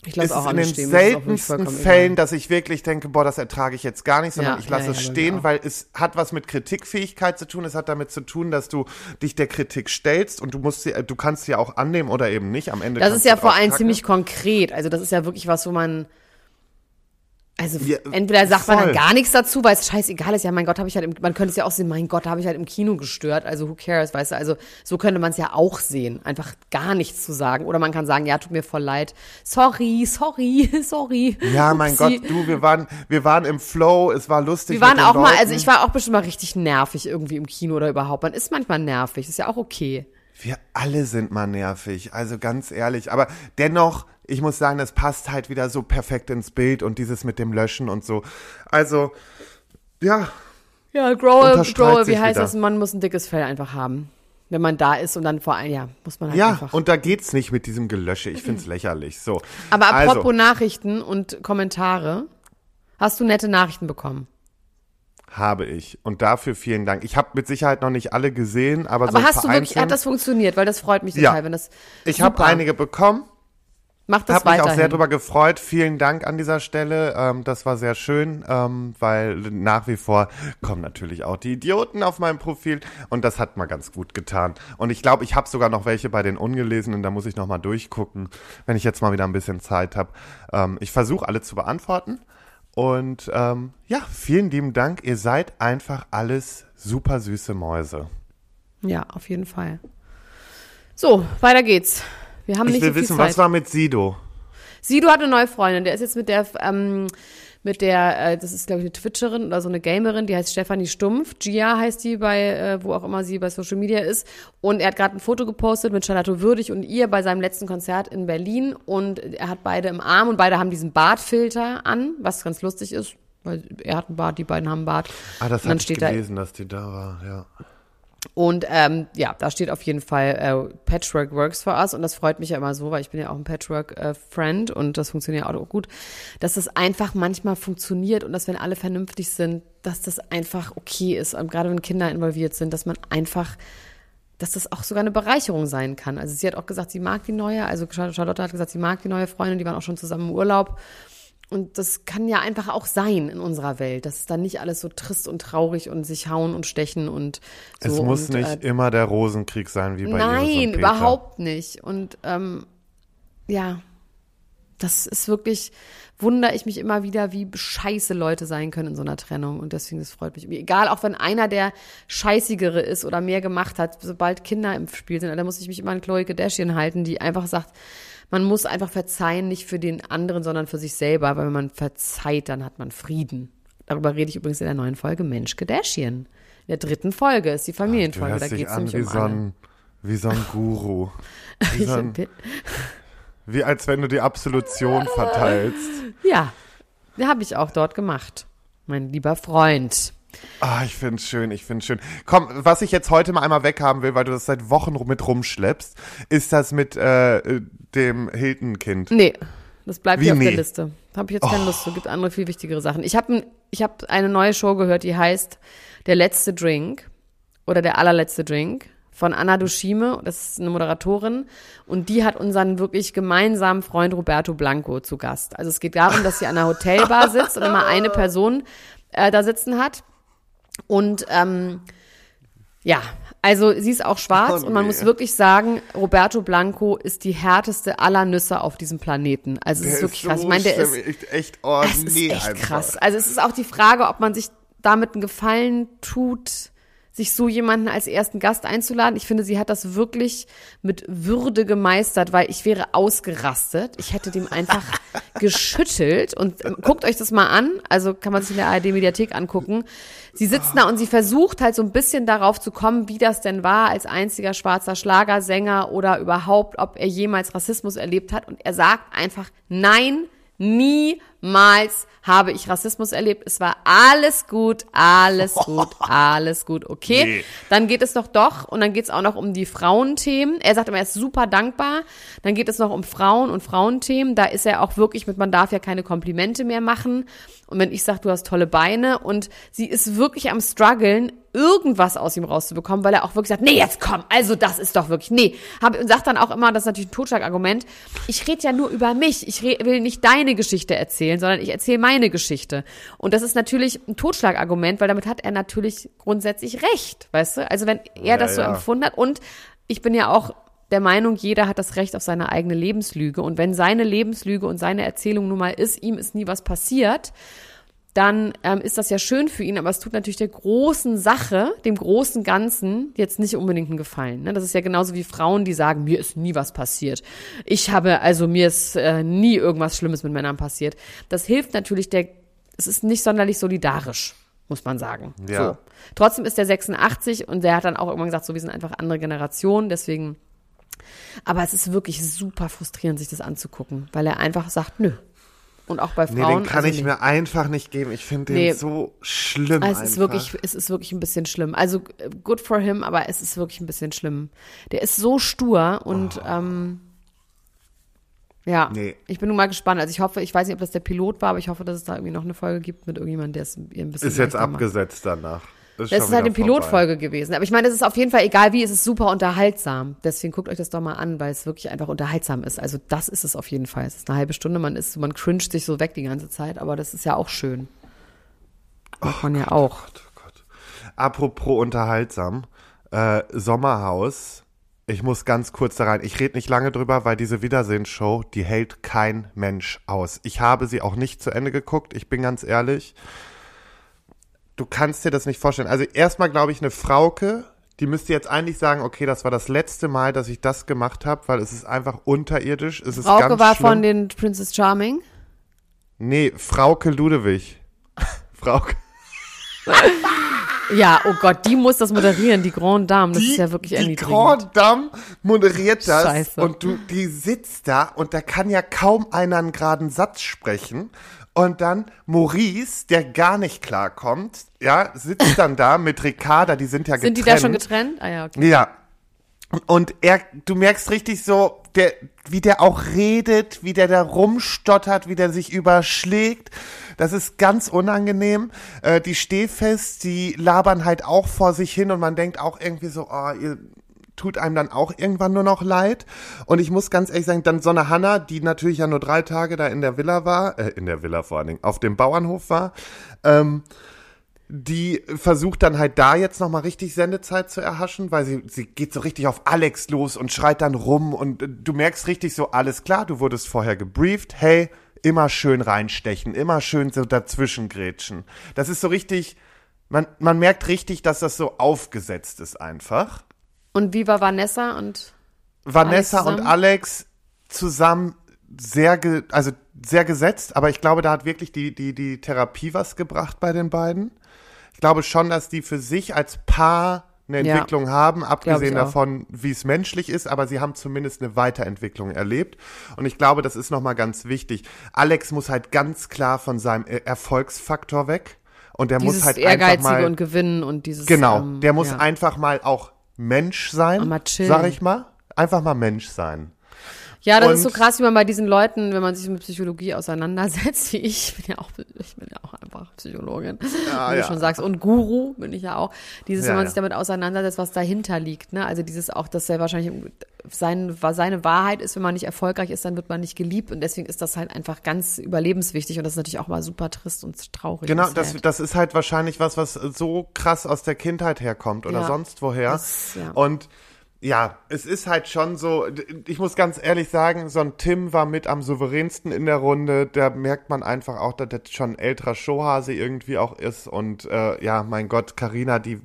Ich lasse auch es in den stehen. seltensten Fällen, egal. dass ich wirklich denke, boah, das ertrage ich jetzt gar nicht, sondern Ja, ich lasse ja, es ja, mir stehen, weil es hat was mit Kritikfähigkeit zu tun. Es hat damit zu tun, dass du dich der Kritik stellst und du musst sie, du kannst sie auch annehmen oder eben nicht. Am Ende Das ist ja vor allem ziemlich konkret. Also das ist ja wirklich was, wo man also Ja, entweder sagt man voll. dann gar nichts dazu, weil es scheißegal ist. Ja, mein Gott, habe ich halt, im, man könnte es ja auch sehen, mein Gott, habe ich halt im Kino gestört. Also who cares, weißt du? Also so könnte man es ja auch sehen, einfach gar nichts zu sagen. Oder man kann sagen, ja, tut mir voll leid, sorry, sorry, [LAUGHS] sorry. Ja, mein Upsi. Gott, du, wir waren, wir waren im Flow, es war lustig. Wir waren auch mal, Leuten. also ich war auch bestimmt mal richtig nervig irgendwie im Kino oder überhaupt. Man ist manchmal nervig, ist ja auch okay. Wir alle sind mal nervig, also ganz ehrlich. Aber dennoch, ich muss sagen, das passt halt wieder so perfekt ins Bild und dieses mit dem Löschen und so. Also, ja, Ja, Grower, Grower, wie heißt wieder. das? Man muss ein dickes Fell einfach haben. Wenn man da ist und dann vor allem, ja, muss man halt ja, einfach. und da geht's nicht mit diesem Gelösche. Ich find's lächerlich. So. Aber apropos also, Nachrichten und Kommentare, hast du nette Nachrichten bekommen? Habe ich. Und dafür vielen Dank. Ich habe mit Sicherheit noch nicht alle gesehen, aber, Aber so hast du wirklich, hat das funktioniert? Weil das freut mich Ja. total, wenn das. Ich habe einige bekommen. Mach das Habe mich weiterhin. auch sehr drüber gefreut. Vielen Dank an dieser Stelle. Ähm, das war sehr schön, ähm, weil nach wie vor kommen natürlich auch die Idioten auf meinem Profil und das hat mal ganz gut getan. Und ich glaube, ich habe sogar noch welche bei den Ungelesenen, da muss ich noch mal durchgucken, wenn ich jetzt mal wieder ein bisschen Zeit habe. Ähm, ich versuche alle zu beantworten und ähm, ja, vielen lieben Dank. Ihr seid einfach alles super süße Mäuse. Ja, auf jeden Fall. So, weiter geht's. Wir haben Ich nicht will so viel wissen, Zeit. was war mit Sido? Sido hat eine neue Freundin, der ist jetzt mit der ähm, mit der, äh, das ist glaube ich eine Twitcherin oder so eine Gamerin, die heißt Stefanie Stumpf. Gia heißt die bei, äh, wo auch immer sie bei Social Media ist. Und er hat gerade ein Foto gepostet mit Charlotte Würdig und ihr bei seinem letzten Konzert in Berlin. Und er hat beide im Arm und beide haben diesen Bartfilter an, was ganz lustig ist. Weil er hat einen Bart, die beiden haben einen Bart. Ah, das habe ich steht da- gelesen, dass die da war, ja. Und ähm, ja, da steht auf jeden Fall äh, Patchwork works for us und das freut mich ja immer so, weil ich bin ja auch ein Patchwork-Friend und das funktioniert auch gut, dass das einfach manchmal funktioniert und dass wenn alle vernünftig sind, dass das einfach okay ist und gerade wenn Kinder involviert sind, dass man einfach dass das auch sogar eine Bereicherung sein kann. Also sie hat auch gesagt, sie mag die neue, also Charlotte hat gesagt, sie mag die neue Freundin, die waren auch schon zusammen im Urlaub. Und das kann ja einfach auch sein in unserer Welt, dass es dann nicht alles so trist und traurig und sich hauen und stechen und so. es muss und, nicht äh, immer der Rosenkrieg sein, wie bei Nein, und Peter. überhaupt nicht. Und ähm, ja, das ist wirklich, wundere ich mich immer wieder, wie scheiße Leute sein können in so einer Trennung. Und deswegen, das freut mich. Egal, auch wenn einer der scheißigere ist oder mehr gemacht hat, sobald Kinder im Spiel sind, da muss ich mich immer an Chloe Kardashian halten, die einfach sagt, man muss einfach verzeihen, nicht für den anderen, sondern für sich selber, weil wenn man verzeiht, dann hat man Frieden. Darüber rede ich übrigens in der neuen Folge Mensch Kardashian. In der dritten Folge ist die Familienfolge, da hörst dich geht es nämlich wie um so, ein, wie so ein Guru. [LAUGHS] Wie, so ein, wie als wenn du die Absolution verteilst. Ja, habe ich auch dort gemacht. Mein lieber Freund. Ah, ich find's schön, ich find's schön. Komm, was ich jetzt heute mal einmal weghaben will, weil du das seit Wochen mit rumschleppst, ist das mit äh, dem Hilton-Kind. Nee, das bleibt Wie hier auf der nee? Liste. Habe ich jetzt keine Lust zu. Gibt andere viel wichtigere Sachen. Ich habe ich hab eine neue Show gehört, die heißt Der letzte Drink oder Der allerletzte Drink von Anna Dushime. Das ist eine Moderatorin. Und die hat unseren wirklich gemeinsamen Freund Roberto Blanco zu Gast. Also es geht darum, dass sie an einer Hotelbar sitzt und immer eine Person äh, da sitzen hat. Und ähm, ja, also sie ist auch schwarz Oh, und man nee. muss wirklich sagen, Roberto Blanco ist die härteste aller Nüsse auf diesem Planeten. Also es ist wirklich krass. Ich meine, der ist, echt, echt, oh, es ist nee, echt einfach. krass. Also es ist auch die Frage, ob man sich damit einen Gefallen tut, sich so jemanden als ersten Gast einzuladen. Ich finde, sie hat das wirklich mit Würde gemeistert, weil ich wäre ausgerastet. Ich hätte dem einfach [LAUGHS] geschüttelt und guckt euch das mal an. Also kann man sich in der ARD-Mediathek angucken. Sie sitzt da und sie versucht halt so ein bisschen darauf zu kommen, wie das denn war als einziger schwarzer Schlagersänger oder überhaupt, ob er jemals Rassismus erlebt hat. Und er sagt einfach, nein, niemals habe ich Rassismus erlebt. Es war alles gut, alles gut, [LAUGHS] alles gut. Okay, Nee. dann geht es doch doch und dann geht es auch noch um die Frauenthemen. Er sagt immer, er ist super dankbar. Dann geht es noch um Frauen und Frauenthemen. Da ist er auch wirklich mit, man darf ja keine Komplimente mehr machen. Und wenn ich sage, du hast tolle Beine und sie ist wirklich am struggeln, irgendwas aus ihm rauszubekommen, weil er auch wirklich sagt, nee, jetzt komm, also das ist doch wirklich, nee. Hab, und sagt dann auch immer, das ist natürlich ein Totschlagargument, ich rede ja nur über mich, ich re will nicht deine Geschichte erzählen, sondern ich erzähle meine Geschichte. Und das ist natürlich ein Totschlagargument, weil damit hat er natürlich grundsätzlich recht, weißt du? Also wenn er das so ja. empfunden hat und ich bin ja auch der Meinung, jeder hat das Recht auf seine eigene Lebenslüge. Und wenn seine Lebenslüge und seine Erzählung nun mal ist, ihm ist nie was passiert, dann ähm, ist das ja schön für ihn, aber es tut natürlich der großen Sache, dem großen Ganzen, jetzt nicht unbedingt einen Gefallen. Ne? Das ist ja genauso wie Frauen, die sagen, mir ist nie was passiert. Ich habe, also mir ist äh, nie irgendwas Schlimmes mit Männern passiert. Das hilft natürlich der, es ist nicht sonderlich solidarisch, muss man sagen. Ja. So. Trotzdem ist der 86 und der hat dann auch irgendwann gesagt, so, wir sind einfach andere Generationen, deswegen aber es ist wirklich super frustrierend, sich das anzugucken, weil er einfach sagt, nö. Und auch bei Nee, Frauen. den kann also ich nee. mir einfach nicht geben. Ich finde den Nee. so schlimm Es einfach. ist wirklich, es ist wirklich ein bisschen schlimm. Also äh, good for him, aber es ist wirklich ein bisschen schlimm. Der ist so stur und ähm, ja, Oh. Nee. ich bin nun mal gespannt. Also ich hoffe, ich weiß nicht, ob das der Pilot war, aber ich hoffe, dass es da irgendwie noch eine Folge gibt mit irgendjemandem, der es ein bisschen ist jetzt leichter macht. abgesetzt danach. Das schon ist halt eine. Pilotfolge gewesen. Aber ich meine, es ist auf jeden Fall egal wie, es ist super unterhaltsam. Deswegen guckt euch das doch mal an, weil es wirklich einfach unterhaltsam ist. Also das ist es auf jeden Fall. Es ist eine halbe Stunde, man ist, man cringet sich so weg die ganze Zeit, aber das ist ja auch schön. Macht man ja auch. Gott, oh Gott. Apropos unterhaltsam, äh, Sommerhaus. Ich muss ganz kurz da rein. Ich rede nicht lange drüber, weil diese Wiedersehensshow, die hält kein Mensch aus. Ich habe sie auch nicht zu Ende geguckt, ich bin ganz ehrlich. Du kannst dir das nicht vorstellen. Also erstmal glaube ich, eine Frauke, die müsste jetzt eigentlich sagen, okay, das war das letzte Mal, dass ich das gemacht habe, weil es ist einfach unterirdisch. Es ist Frauke ganz war schlimm. von den Princess Charming. Nee, Frauke Ludewig. [LAUGHS] Frauke. Ja, oh Gott, die muss das moderieren, die Grande Dame. Das die, ist ja wirklich Die erniedrigend. Grande Dame moderiert das Scheiße. und du, die sitzt da und da kann ja kaum einer einen geraden Satz sprechen. Und dann Maurice, der gar nicht klarkommt, ja, sitzt dann da mit Ricarda, die sind ja Sind getrennt. die da schon getrennt? Ah ja, okay. Ja. Und er, du merkst richtig so, der, wie der auch redet, wie der da rumstottert, wie der sich überschlägt. Das ist ganz unangenehm. Äh, die Stehfest, die labern halt auch vor sich hin und man denkt auch irgendwie so, oh, ihr tut einem dann auch irgendwann nur noch leid. Und ich muss ganz ehrlich sagen, dann so eine Hanna, die natürlich ja nur drei Tage da in der Villa war, äh, in der Villa vor allen Dingen, auf dem Bauernhof war, ähm, die versucht dann halt da jetzt nochmal richtig Sendezeit zu erhaschen, weil sie, sie geht so richtig auf Alex los und schreit dann rum und äh, du merkst richtig so, alles klar, du wurdest vorher gebrieft, hey, immer schön reinstechen, immer schön so dazwischen grätschen. Das ist so richtig, man, man merkt richtig, dass das so aufgesetzt ist einfach. Und wie war Vanessa und Vanessa Alex und? Alex zusammen sehr, ge, also sehr gesetzt, aber ich glaube, da hat wirklich die, die, die Therapie was gebracht bei den beiden. Ich glaube schon, dass die für sich als Paar eine Ja. Entwicklung haben, abgesehen davon, wie es menschlich ist, aber sie haben zumindest eine Weiterentwicklung erlebt. Und ich glaube, das ist nochmal ganz wichtig. Alex muss halt ganz klar von seinem Er- Erfolgsfaktor weg. Und der dieses muss halt einfach Ehrgeizige mal. und Gewinnen und dieses Genau, ähm, der muss ja. einfach mal auch Mensch sein, sag ich mal. Einfach mal Mensch sein. Ja, das Und- ist so krass, wie man bei diesen Leuten, wenn man sich mit Psychologie auseinandersetzt, [LAUGHS] wie ich, ich bin ja auch, ich bin ja auch einfach Psychologin, wie ja. du schon sagst, und Guru bin ich ja auch. Dieses, Ja, wenn man ja. sich damit auseinandersetzt, was dahinter liegt, ne? Also dieses auch, dass er wahrscheinlich sein, seine Wahrheit ist, wenn man nicht erfolgreich ist, dann wird man nicht geliebt und deswegen ist das halt einfach ganz überlebenswichtig und das ist natürlich auch mal super trist und traurig. Genau, und das, das ist halt wahrscheinlich was, was so krass aus der Kindheit herkommt oder Ja. sonst woher. Das- ja. Und ja, es ist halt schon so, ich muss ganz ehrlich sagen, so ein Tim war mit am souveränsten in der Runde. Da merkt man einfach auch, dass das schon ein älterer Showhase irgendwie auch ist. Und äh, ja, mein Gott, Karina, die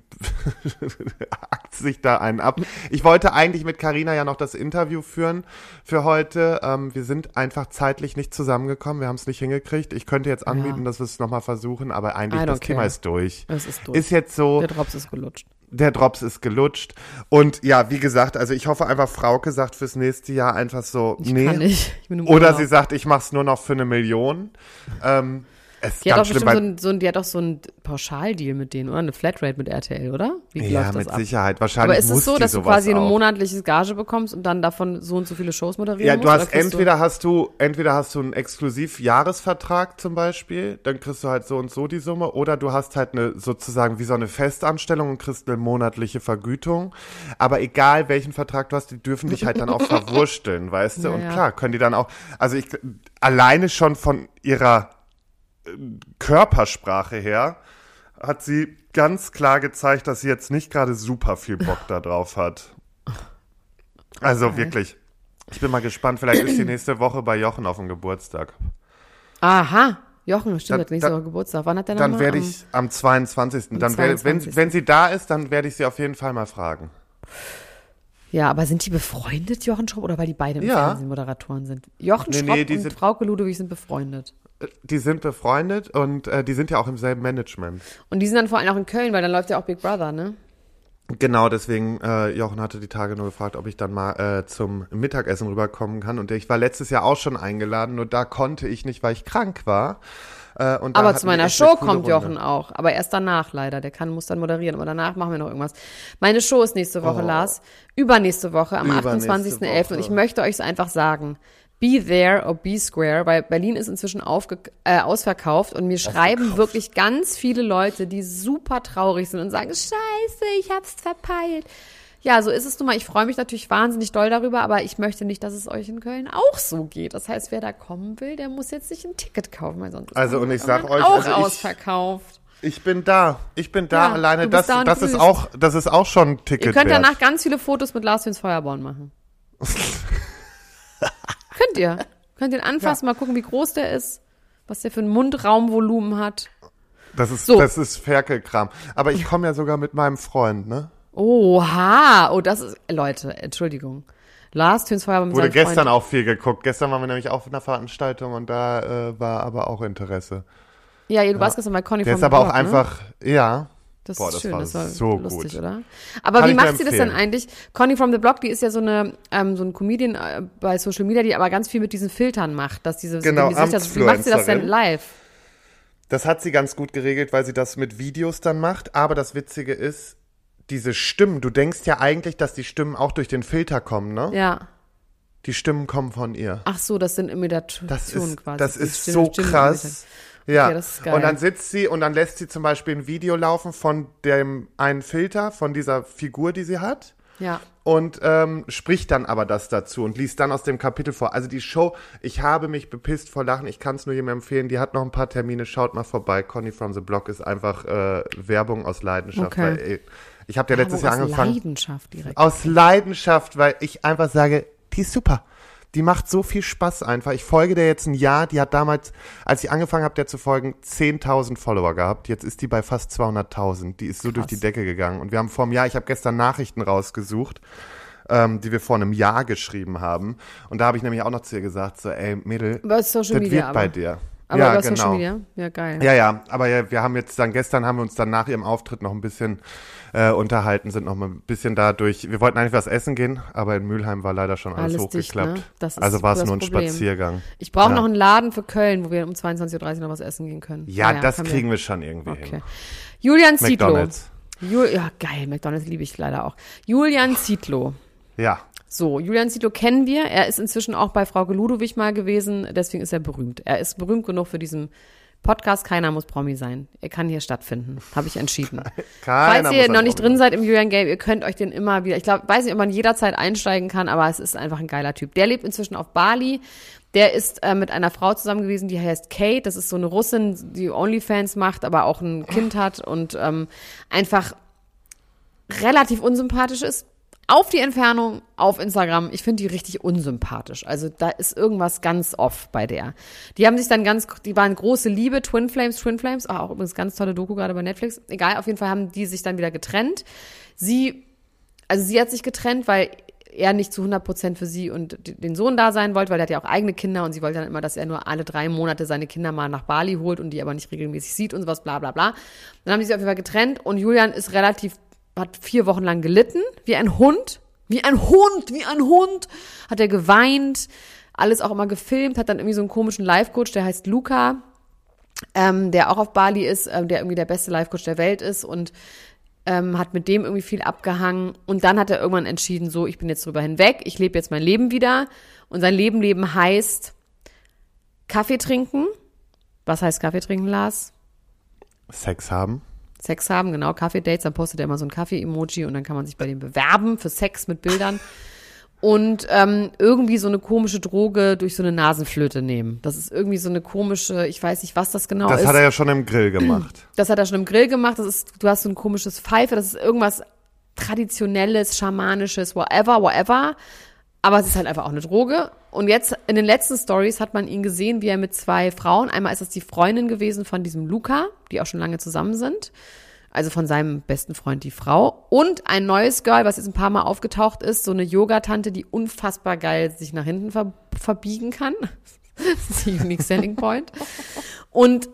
[LAUGHS] akt sich da einen ab. Ich wollte eigentlich mit Karina ja noch das Interview führen für heute. Ähm, wir sind einfach zeitlich nicht zusammengekommen. Wir haben es nicht hingekriegt. Ich könnte jetzt anbieten, dass wir es nochmal versuchen, aber eigentlich das Thema care. ist durch. Es ist durch. Ist jetzt so Der Drops ist gelutscht. Der Drops ist gelutscht. Und ja, wie gesagt, also ich hoffe einfach, Frauke sagt fürs nächste Jahr einfach so, Ich nee. kann nicht. Ich bin im Oder sie sagt, ich mach's nur noch für eine Million. Ähm, es Die hat, doch schlimm, so ein, so ein, die hat doch so ein Pauschaldeal mit denen, oder? Eine Flatrate mit RTL, oder? Wie ja, läuft das mit ab? Sicherheit. Wahrscheinlich Aber ist es so, dass du quasi ein auch. monatliches Gage bekommst und dann davon so und so viele Shows moderieren Ja, musst? du oder hast entweder hast du entweder hast du einen Exklusiv-Jahresvertrag zum Beispiel, dann kriegst du halt so und so die Summe, oder du hast halt eine sozusagen wie so eine Festanstellung und kriegst eine monatliche Vergütung. Aber egal welchen Vertrag du hast, die dürfen dich halt dann auch [LAUGHS] verwursteln, weißt du? Ja, und klar können die dann auch, also ich alleine schon von ihrer Körpersprache her hat sie ganz klar gezeigt, dass sie jetzt nicht gerade super viel Bock da drauf hat. Also wirklich. Ich bin mal gespannt. Vielleicht ist sie nächste Woche bei Jochen auf dem Geburtstag. Aha, Jochen, stimmt, hat nächste Woche Geburtstag. Wann hat der Dann nochmal? werde ich am 22. Dann werde, wenn, 22.. wenn sie da ist, dann werde ich sie auf jeden Fall mal fragen. Ja, aber sind die befreundet, Jochen Schropp, oder weil die beide im Ja. Fernsehen Moderatoren sind? Jochen Nee, Schropp nee, und Frauke Ludwig sind befreundet. Die sind befreundet und äh, die sind ja auch im selben Management. Und die sind dann vor allem auch in Köln, weil dann läuft ja auch Big Brother, ne? Genau, deswegen, äh, Jochen hatte die Tage nur gefragt, ob ich dann mal äh, zum Mittagessen rüberkommen kann. Und ich war letztes Jahr auch schon eingeladen, nur da konnte ich nicht, weil ich krank war. Äh, Aber zu meiner Show kommt Runde. Jochen auch. Aber erst danach leider. Der kann, muss dann moderieren. Aber danach machen wir noch irgendwas. Meine Show ist nächste Woche, Lars. Übernächste Woche, am Oh. Übernächste 28.11. Und ich möchte euch einfach sagen, be there or be square, weil Berlin ist inzwischen aufge äh, ausverkauft und mir schreiben wirklich ganz viele Leute, die super traurig sind und sagen, scheiße, ich hab's verpeilt. Ja, so ist es nun mal. Ich freue mich natürlich wahnsinnig doll darüber, aber ich möchte nicht, dass es euch in Köln auch so geht. Das heißt, wer da kommen will, der muss jetzt sich ein Ticket kaufen, weil sonst ist Also, man und ich sag euch, auch also ich- ausverkauft. Ich bin da. Ich bin da Ja, alleine. Das, da das ist auch, das ist auch schon ein Ticket Ihr könnt wert. danach ganz viele Fotos mit Lars Feuerborn machen. [LAUGHS] könnt ihr. Könnt ihr ihn anfassen, mal gucken, wie groß der ist, was der für ein Mundraumvolumen hat. Das ist, So. das ist Ferkelkram. Aber ich komme ja sogar mit meinem Freund, ne? Oha, oh, das ist, Leute, Entschuldigung. Lars Töns Feuerborn mit Wurde gestern Freund. auch viel geguckt. Gestern waren wir nämlich auch auf einer Veranstaltung und da äh, war aber auch Interesse. Ja, du warst gestern bei Conny Der ist aber auch Blog, ne? einfach, ja. Das Boah, ist das schön, war das war so lustig, gut. oder? Aber Kann wie macht sie das denn eigentlich? Conny from the Block, die ist ja so eine ähm, so ein Comedian äh, bei Social Media, die aber ganz viel mit diesen Filtern macht, dass diese Genau, die wie macht sie das denn live? Das hat sie ganz gut geregelt, weil sie das mit Videos dann macht. Aber das Witzige ist, diese Stimmen, du denkst ja eigentlich, dass die Stimmen auch durch den Filter kommen, ne? Ja. Die Stimmen kommen von ihr. Ach so, das sind Imitationen Das ist, quasi. das ist Stimme- so Stimme- krass. Ja, Okay, das ist geil. und dann sitzt sie und dann lässt sie zum Beispiel ein Video laufen von dem einen Filter, von dieser Figur, die sie hat. Ja. und ähm, spricht dann aber das dazu und liest dann aus dem Kapitel vor. Also die Show, ich habe mich bepisst vor Lachen, ich kann es nur jedem empfehlen, die hat noch ein paar Termine, schaut mal vorbei. Conny from the Block ist einfach äh, Werbung aus Leidenschaft. Okay. Weil, ey, ich habe ja letztes Jahr aus angefangen. Leidenschaft direkt. Aus Leidenschaft, weil ich einfach sage, die ist super. Die macht so viel Spaß einfach. Ich folge der jetzt ein Jahr. Die hat damals, als ich angefangen habe, der zu folgen, 10.000 Follower gehabt. Jetzt ist die bei fast 200.000. Die ist so durch die Decke gegangen. Und wir haben vor einem Jahr, ich habe gestern Nachrichten rausgesucht, ähm, die wir vor einem Jahr geschrieben haben. Und da habe ich nämlich auch noch zu ihr gesagt, so, ey, Mädel, das Media wird bei aber. dir. Aber ja, über genau. Social Media? Ja, geil. Ja, ja, aber ja, wir haben jetzt dann, gestern haben wir uns dann nach ihrem Auftritt noch ein bisschen äh, unterhalten, sind noch mal ein bisschen da durch, wir wollten eigentlich was essen gehen, aber in Mülheim war leider schon alles, Alles dicht, hochgeklappt. ne? Das ist also war es nur ein Problem. Spaziergang. Ich brauche Ja. noch einen Laden für Köln, wo wir um 22.30 Uhr noch was essen gehen können. Ja, Naja, das kriegen wir schon irgendwie Okay. hin. Julian Zietlow. McDonalds. Jul ja, geil, McDonalds liebe ich leider auch. Julian Zietlow. Ja, So, Julian Zietlow kennen wir. Er ist inzwischen auch bei Frau Ludowig mal gewesen, deswegen ist er berühmt. Er ist berühmt genug für diesen Podcast. Keiner muss Promi sein. Er kann hier stattfinden, habe ich entschieden. [LAUGHS] keiner Falls ihr noch nicht Promi drin seid im Julian Game, ihr könnt euch den immer wieder, ich glaube, weiß nicht, ob man jederzeit einsteigen kann, aber es ist einfach ein geiler Typ. Der lebt inzwischen auf Bali. Der ist äh, mit einer Frau zusammen gewesen, die heißt Kate. Das ist so eine Russin, die Onlyfans macht, aber auch ein Kind hat und ähm, einfach relativ unsympathisch ist. Auf die Entfernung auf Instagram, ich finde die richtig unsympathisch. Also da ist irgendwas ganz off bei der. Die haben sich dann ganz, die waren große Liebe, Twin Flames, Twin Flames, ah, auch übrigens ganz tolle Doku gerade bei Netflix. Egal, auf jeden Fall haben die sich dann wieder getrennt. Sie, also sie hat sich getrennt, weil er nicht zu 100 Prozent für sie und den Sohn da sein wollte, weil er hat ja auch eigene Kinder und sie wollte dann immer, dass er nur alle drei Monate seine Kinder mal nach Bali holt und die aber nicht regelmäßig sieht und sowas, bla bla bla. Dann haben die sich auf jeden Fall getrennt und Julian ist relativ, hat vier Wochen lang gelitten, wie ein Hund, wie ein Hund, wie ein Hund, hat er geweint, alles auch immer gefilmt, hat dann irgendwie so einen komischen Life-Coach, der heißt Luca, ähm, der auch auf Bali ist, ähm, der irgendwie der beste Life-Coach der Welt ist und ähm, hat mit dem irgendwie viel abgehangen. Und dann hat er irgendwann entschieden, so, ich bin jetzt drüber hinweg, ich lebe jetzt mein Leben wieder. Und sein Leben leben heißt Kaffee trinken. Was heißt Kaffee trinken, Lars? Sex haben. Sex haben, genau, Kaffee-Dates, dann postet er immer so ein Kaffee-Emoji und dann kann man sich bei dem bewerben für Sex mit Bildern. Und ähm, irgendwie so eine komische Droge durch so eine Nasenflöte nehmen. Das ist irgendwie so eine komische, ich weiß nicht, was das genau Das ist. hat er ja schon im Grill gemacht. [CLEARS THROAT] Das hat er schon im Grill gemacht. Das ist, du hast so ein komisches Pfeife. Das ist irgendwas traditionelles, schamanisches, whatever, whatever. Aber es ist halt einfach auch eine Droge. Und jetzt in den letzten Stories hat man ihn gesehen, wie er mit zwei Frauen, einmal ist das die Freundin gewesen von diesem Luca, die auch schon lange zusammen sind. Also von seinem besten Freund die Frau. Und ein neues Girl, was jetzt ein paar Mal aufgetaucht ist, so eine Yogatante, die unfassbar geil sich nach hinten ver verbiegen kann. [LAUGHS] Das ist die Unique Selling Point. Und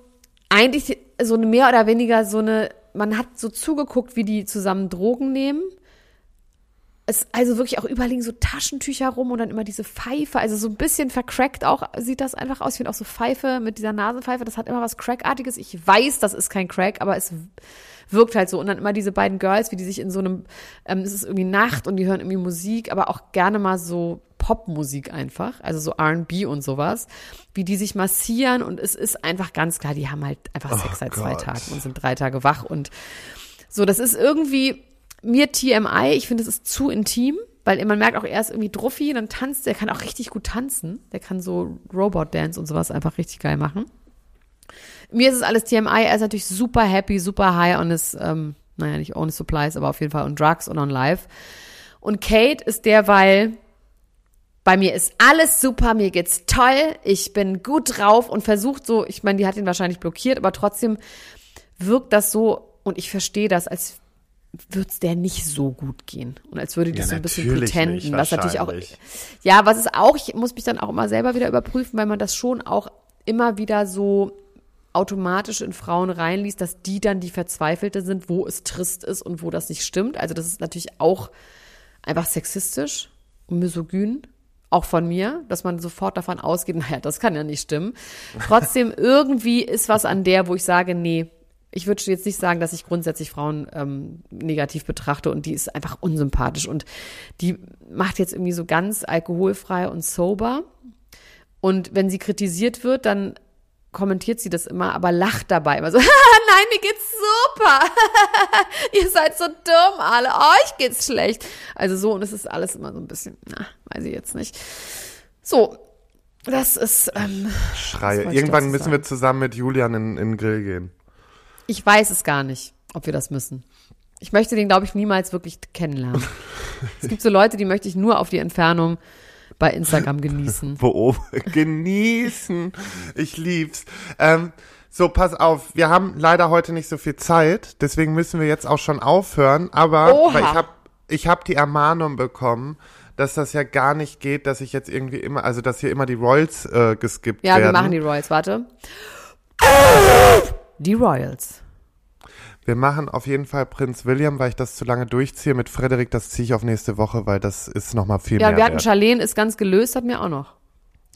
eigentlich so eine mehr oder weniger so eine, man hat so zugeguckt, wie die zusammen Drogen nehmen. Es, also wirklich auch überall liegen so Taschentücher rum und dann immer diese Pfeife, also so ein bisschen vercrackt auch sieht das einfach aus. Ich finde auch so Pfeife mit dieser Nasenpfeife, das hat immer was Crackartiges. Ich weiß, das ist kein Crack, aber es wirkt halt so. Und dann immer diese beiden Girls, wie die sich in so einem, ähm, es ist irgendwie Nacht und die hören irgendwie Musik, aber auch gerne mal so Popmusik einfach, also so R&B und sowas, wie die sich massieren und es ist einfach ganz klar, die haben halt einfach Sex seit zwei Gott. Tagen und sind drei Tage wach und so, das ist irgendwie mir TMI, ich finde, es ist zu intim, weil man merkt auch, er ist irgendwie druffi, dann tanzt, er kann auch richtig gut tanzen, der kann so Robot-Dance und sowas einfach richtig geil machen. Mir ist es alles TMI, er ist natürlich super happy, super high on his, ähm, naja, nicht on his supplies, aber auf jeden Fall on drugs und on life. Und Kate ist derweil, bei mir ist alles super, mir geht's toll, ich bin gut drauf und versucht so, ich meine, die hat ihn wahrscheinlich blockiert, aber trotzdem wirkt das so, und ich verstehe das, als würde es der nicht so gut gehen. Und als würde die Ja, so ein bisschen pretenden, nicht, was natürlich auch. Ja, was ist auch, ich muss mich dann auch immer selber wieder überprüfen, weil man das schon auch immer wieder so automatisch in Frauen reinliest, dass die dann die Verzweifelte sind, wo es trist ist und wo das nicht stimmt. Also das ist natürlich auch einfach sexistisch und misogyn, auch von mir, dass man sofort davon ausgeht, [LAUGHS] naja, das kann ja nicht stimmen. Trotzdem irgendwie ist was an der, wo ich sage, nee, ich würde jetzt nicht sagen, dass ich grundsätzlich Frauen ähm, negativ betrachte und die ist einfach unsympathisch und die macht jetzt irgendwie so ganz alkoholfrei und sober. Und wenn sie kritisiert wird, dann kommentiert sie das immer, aber lacht dabei immer so, [LAUGHS] nein, mir geht's super. [LAUGHS] Ihr seid so dumm alle, euch geht's schlecht. Also so, und es ist alles immer so ein bisschen, na, weiß ich jetzt nicht. So, das ist, ähm, Schreie. Irgendwann müssen wir zusammen mit Julian in, in den Grill gehen. Ich weiß es gar nicht, ob wir das müssen. Ich möchte den, glaube ich, niemals wirklich kennenlernen. [LAUGHS] es gibt so Leute, die möchte ich nur auf die Entfernung bei Instagram [LAUGHS] genießen. Genießen. Ich lieb's. Ähm, so, pass auf. Wir haben leider heute nicht so viel Zeit. Deswegen müssen wir jetzt auch schon aufhören. Aber ich habe ich hab die Ermahnung bekommen, dass das ja gar nicht geht, dass ich jetzt irgendwie immer, also dass hier immer die Royals äh, geskippt Ja, werden. wir machen die Royals, warte. Die Royals. Wir machen auf jeden Fall Prinz William, weil ich das zu lange durchziehe. Mit Frederik, das ziehe ich auf nächste Woche, weil das ist nochmal viel Ja, mehr wir hatten wert. Charlene ist ganz gelöst, hat mir auch noch.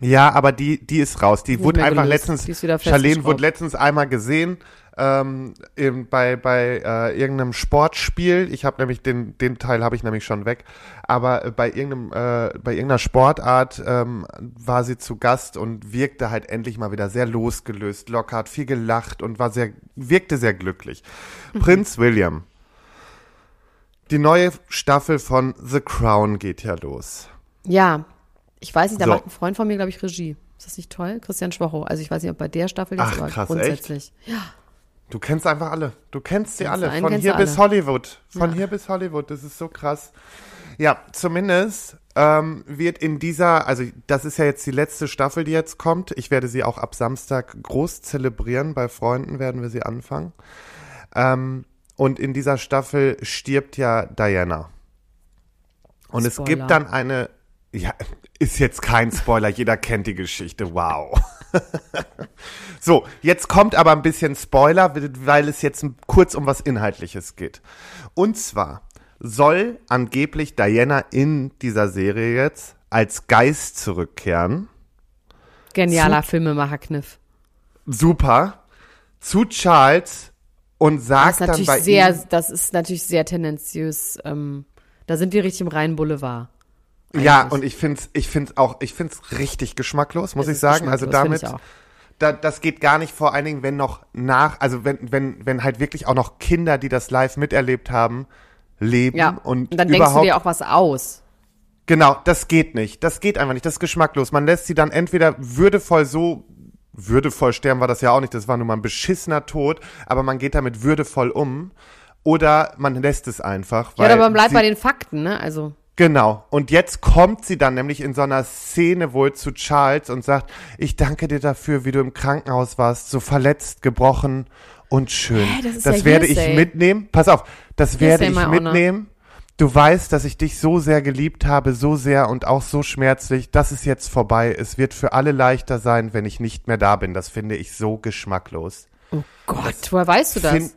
Ja, aber die, die ist raus. Die Nicht wurde einfach gelöst. letztens, Die Charlene wurde letztens einmal gesehen ähm, eben bei, bei äh, irgendeinem Sportspiel. Ich habe nämlich den, den Teil habe ich nämlich schon weg. Aber äh, bei irgendeinem, äh, bei irgendeiner Sportart ähm, war sie zu Gast und wirkte halt endlich mal wieder sehr losgelöst, locker, hat viel gelacht und war sehr, wirkte sehr glücklich. Mhm. Prinz William. Die neue Staffel von The Crown geht ja los. Ja, ich weiß nicht, da So. macht ein Freund von mir, glaube ich, Regie. Ist das nicht toll? Christian Schwocho. Also ich weiß nicht, ob bei der Staffel jetzt, Ach, aber krass, grundsätzlich. Du kennst einfach alle. Du kennst sie alle. Von hier bis alle. Hollywood. Von Ja. hier bis Hollywood. Das ist so krass. Ja, zumindest ähm, wird in dieser, also das ist ja jetzt die letzte Staffel, die jetzt kommt. Ich werde sie auch ab Samstag groß zelebrieren. Bei Freunden werden wir sie anfangen. Ähm, und in dieser Staffel stirbt ja Diana. Und es Spoiler. gibt dann eine, ja, ist jetzt kein Spoiler, jeder kennt die Geschichte, wow. [LAUGHS] so, jetzt kommt aber ein bisschen Spoiler, weil es jetzt kurz um was Inhaltliches geht. Und zwar soll angeblich Diana in dieser Serie jetzt als Geist zurückkehren. Genialer Filmemacher-Kniff. Super. Zu Charles und Das ist sagt dann bei sehr, ihm, das ist natürlich sehr tendenziös. Ähm, da sind wir richtig im reinen Boulevard. Ja, und ich find's, ich find's auch, ich find's richtig geschmacklos, muss ich sagen. Also damit, da, das geht gar nicht vor allen Dingen, wenn noch nach, also wenn, wenn, wenn halt wirklich auch noch Kinder, die das live miterlebt haben, leben Ja, und, und dann denkst du dir auch was aus. genau, das geht nicht, das geht einfach nicht, das ist geschmacklos. Man lässt sie dann entweder würdevoll so, würdevoll sterben war das ja auch nicht, das war nur mal ein beschissener Tod, aber man geht damit würdevoll um, oder man lässt es einfach. Ja, aber man bleibt bei den Fakten, ne? Also, Genau. Und jetzt kommt sie dann nämlich in so einer Szene wohl zu Charles und sagt, ich danke dir dafür, wie du im Krankenhaus warst, so verletzt, gebrochen und schön. Hä, das ist ja werde ich mitnehmen. Pass auf, das werde Hearsay, ich my honor. mitnehmen. Du weißt, dass ich dich so sehr geliebt habe, so sehr und auch so schmerzlich. Das ist jetzt vorbei. Es wird für alle leichter sein, wenn ich nicht mehr da bin. Das finde ich so geschmacklos. oh Gott, woher weißt du das?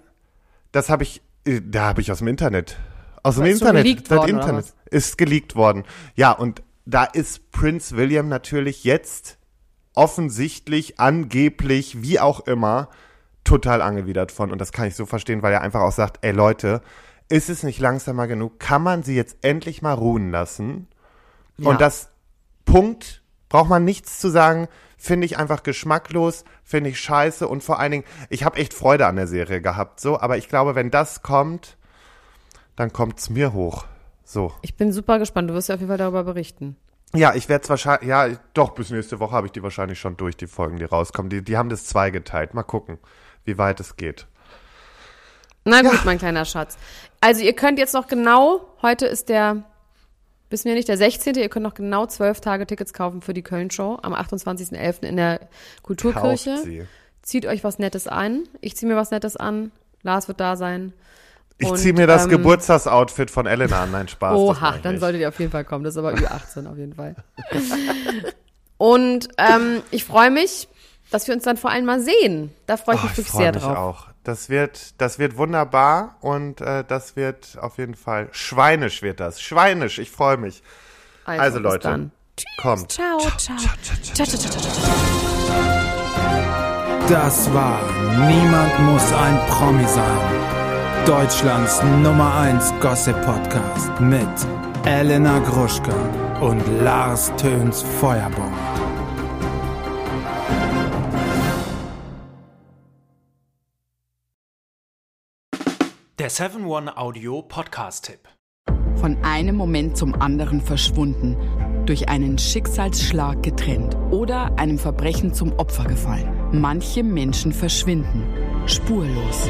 Das habe ich, äh, da habe ich aus dem Internet. Aus dem Internet. das Internet ist geleakt worden. Ja, und da ist Prince William natürlich jetzt offensichtlich, angeblich, wie auch immer, total angewidert von. Und das kann ich so verstehen, weil er einfach auch sagt, ey Leute, ist es nicht langsamer genug? Kann man sie jetzt endlich mal ruhen lassen? Ja. Und das Punkt, braucht man nichts zu sagen, finde ich einfach geschmacklos, finde ich scheiße und vor allen Dingen, ich habe echt Freude an der Serie gehabt, so, aber ich glaube, wenn das kommt, dann kommt's mir hoch. So. Ich bin super gespannt. Du wirst ja auf jeden Fall darüber berichten. Ja, ich werde es wahrscheinlich, ja, doch, bis nächste Woche habe ich die wahrscheinlich schon durch, die Folgen, die rauskommen. Die, die haben das zweigeteilt. Mal gucken, wie weit es geht. Na gut, mein kleiner Schatz. Also ihr könnt jetzt noch genau, heute ist der, wissen wir nicht, der 16. Ihr könnt noch genau zwölf Tage Tickets kaufen für die Köln-Show am 28.11. in der Kulturkirche. Kauft sie. Zieht euch was Nettes ein. Ich ziehe mir was Nettes an. Lars wird da sein. Ich ziehe mir das ähm, Geburtstagsoutfit von Elena an. Nein, Spaß. Oha, dann nicht. solltet ihr auf jeden Fall kommen. Das ist aber Ü18 auf jeden Fall. [LAUGHS] Und ähm, ich freue mich, dass wir uns dann vor allem mal sehen. Da freue ich Oh, mich wirklich sehr mich drauf. auch. Das wird, das wird wunderbar und äh, das wird auf jeden Fall schweinisch wird das. Schweinisch, ich freue mich. Also, bis Leute, dann. kommt. Ciao, ciao. Ciao, ciao, ciao, ciao, ciao. Das war Niemand muss ein Promi sein. Deutschlands Nummer 1 Gossip Podcast mit Elena Gruschka und Lars Töns Feuerbomb. Der 7-One Audio Podcast-Tipp. Von einem Moment zum anderen verschwunden, durch einen Schicksalsschlag getrennt oder einem Verbrechen zum Opfer gefallen. Manche Menschen verschwinden spurlos.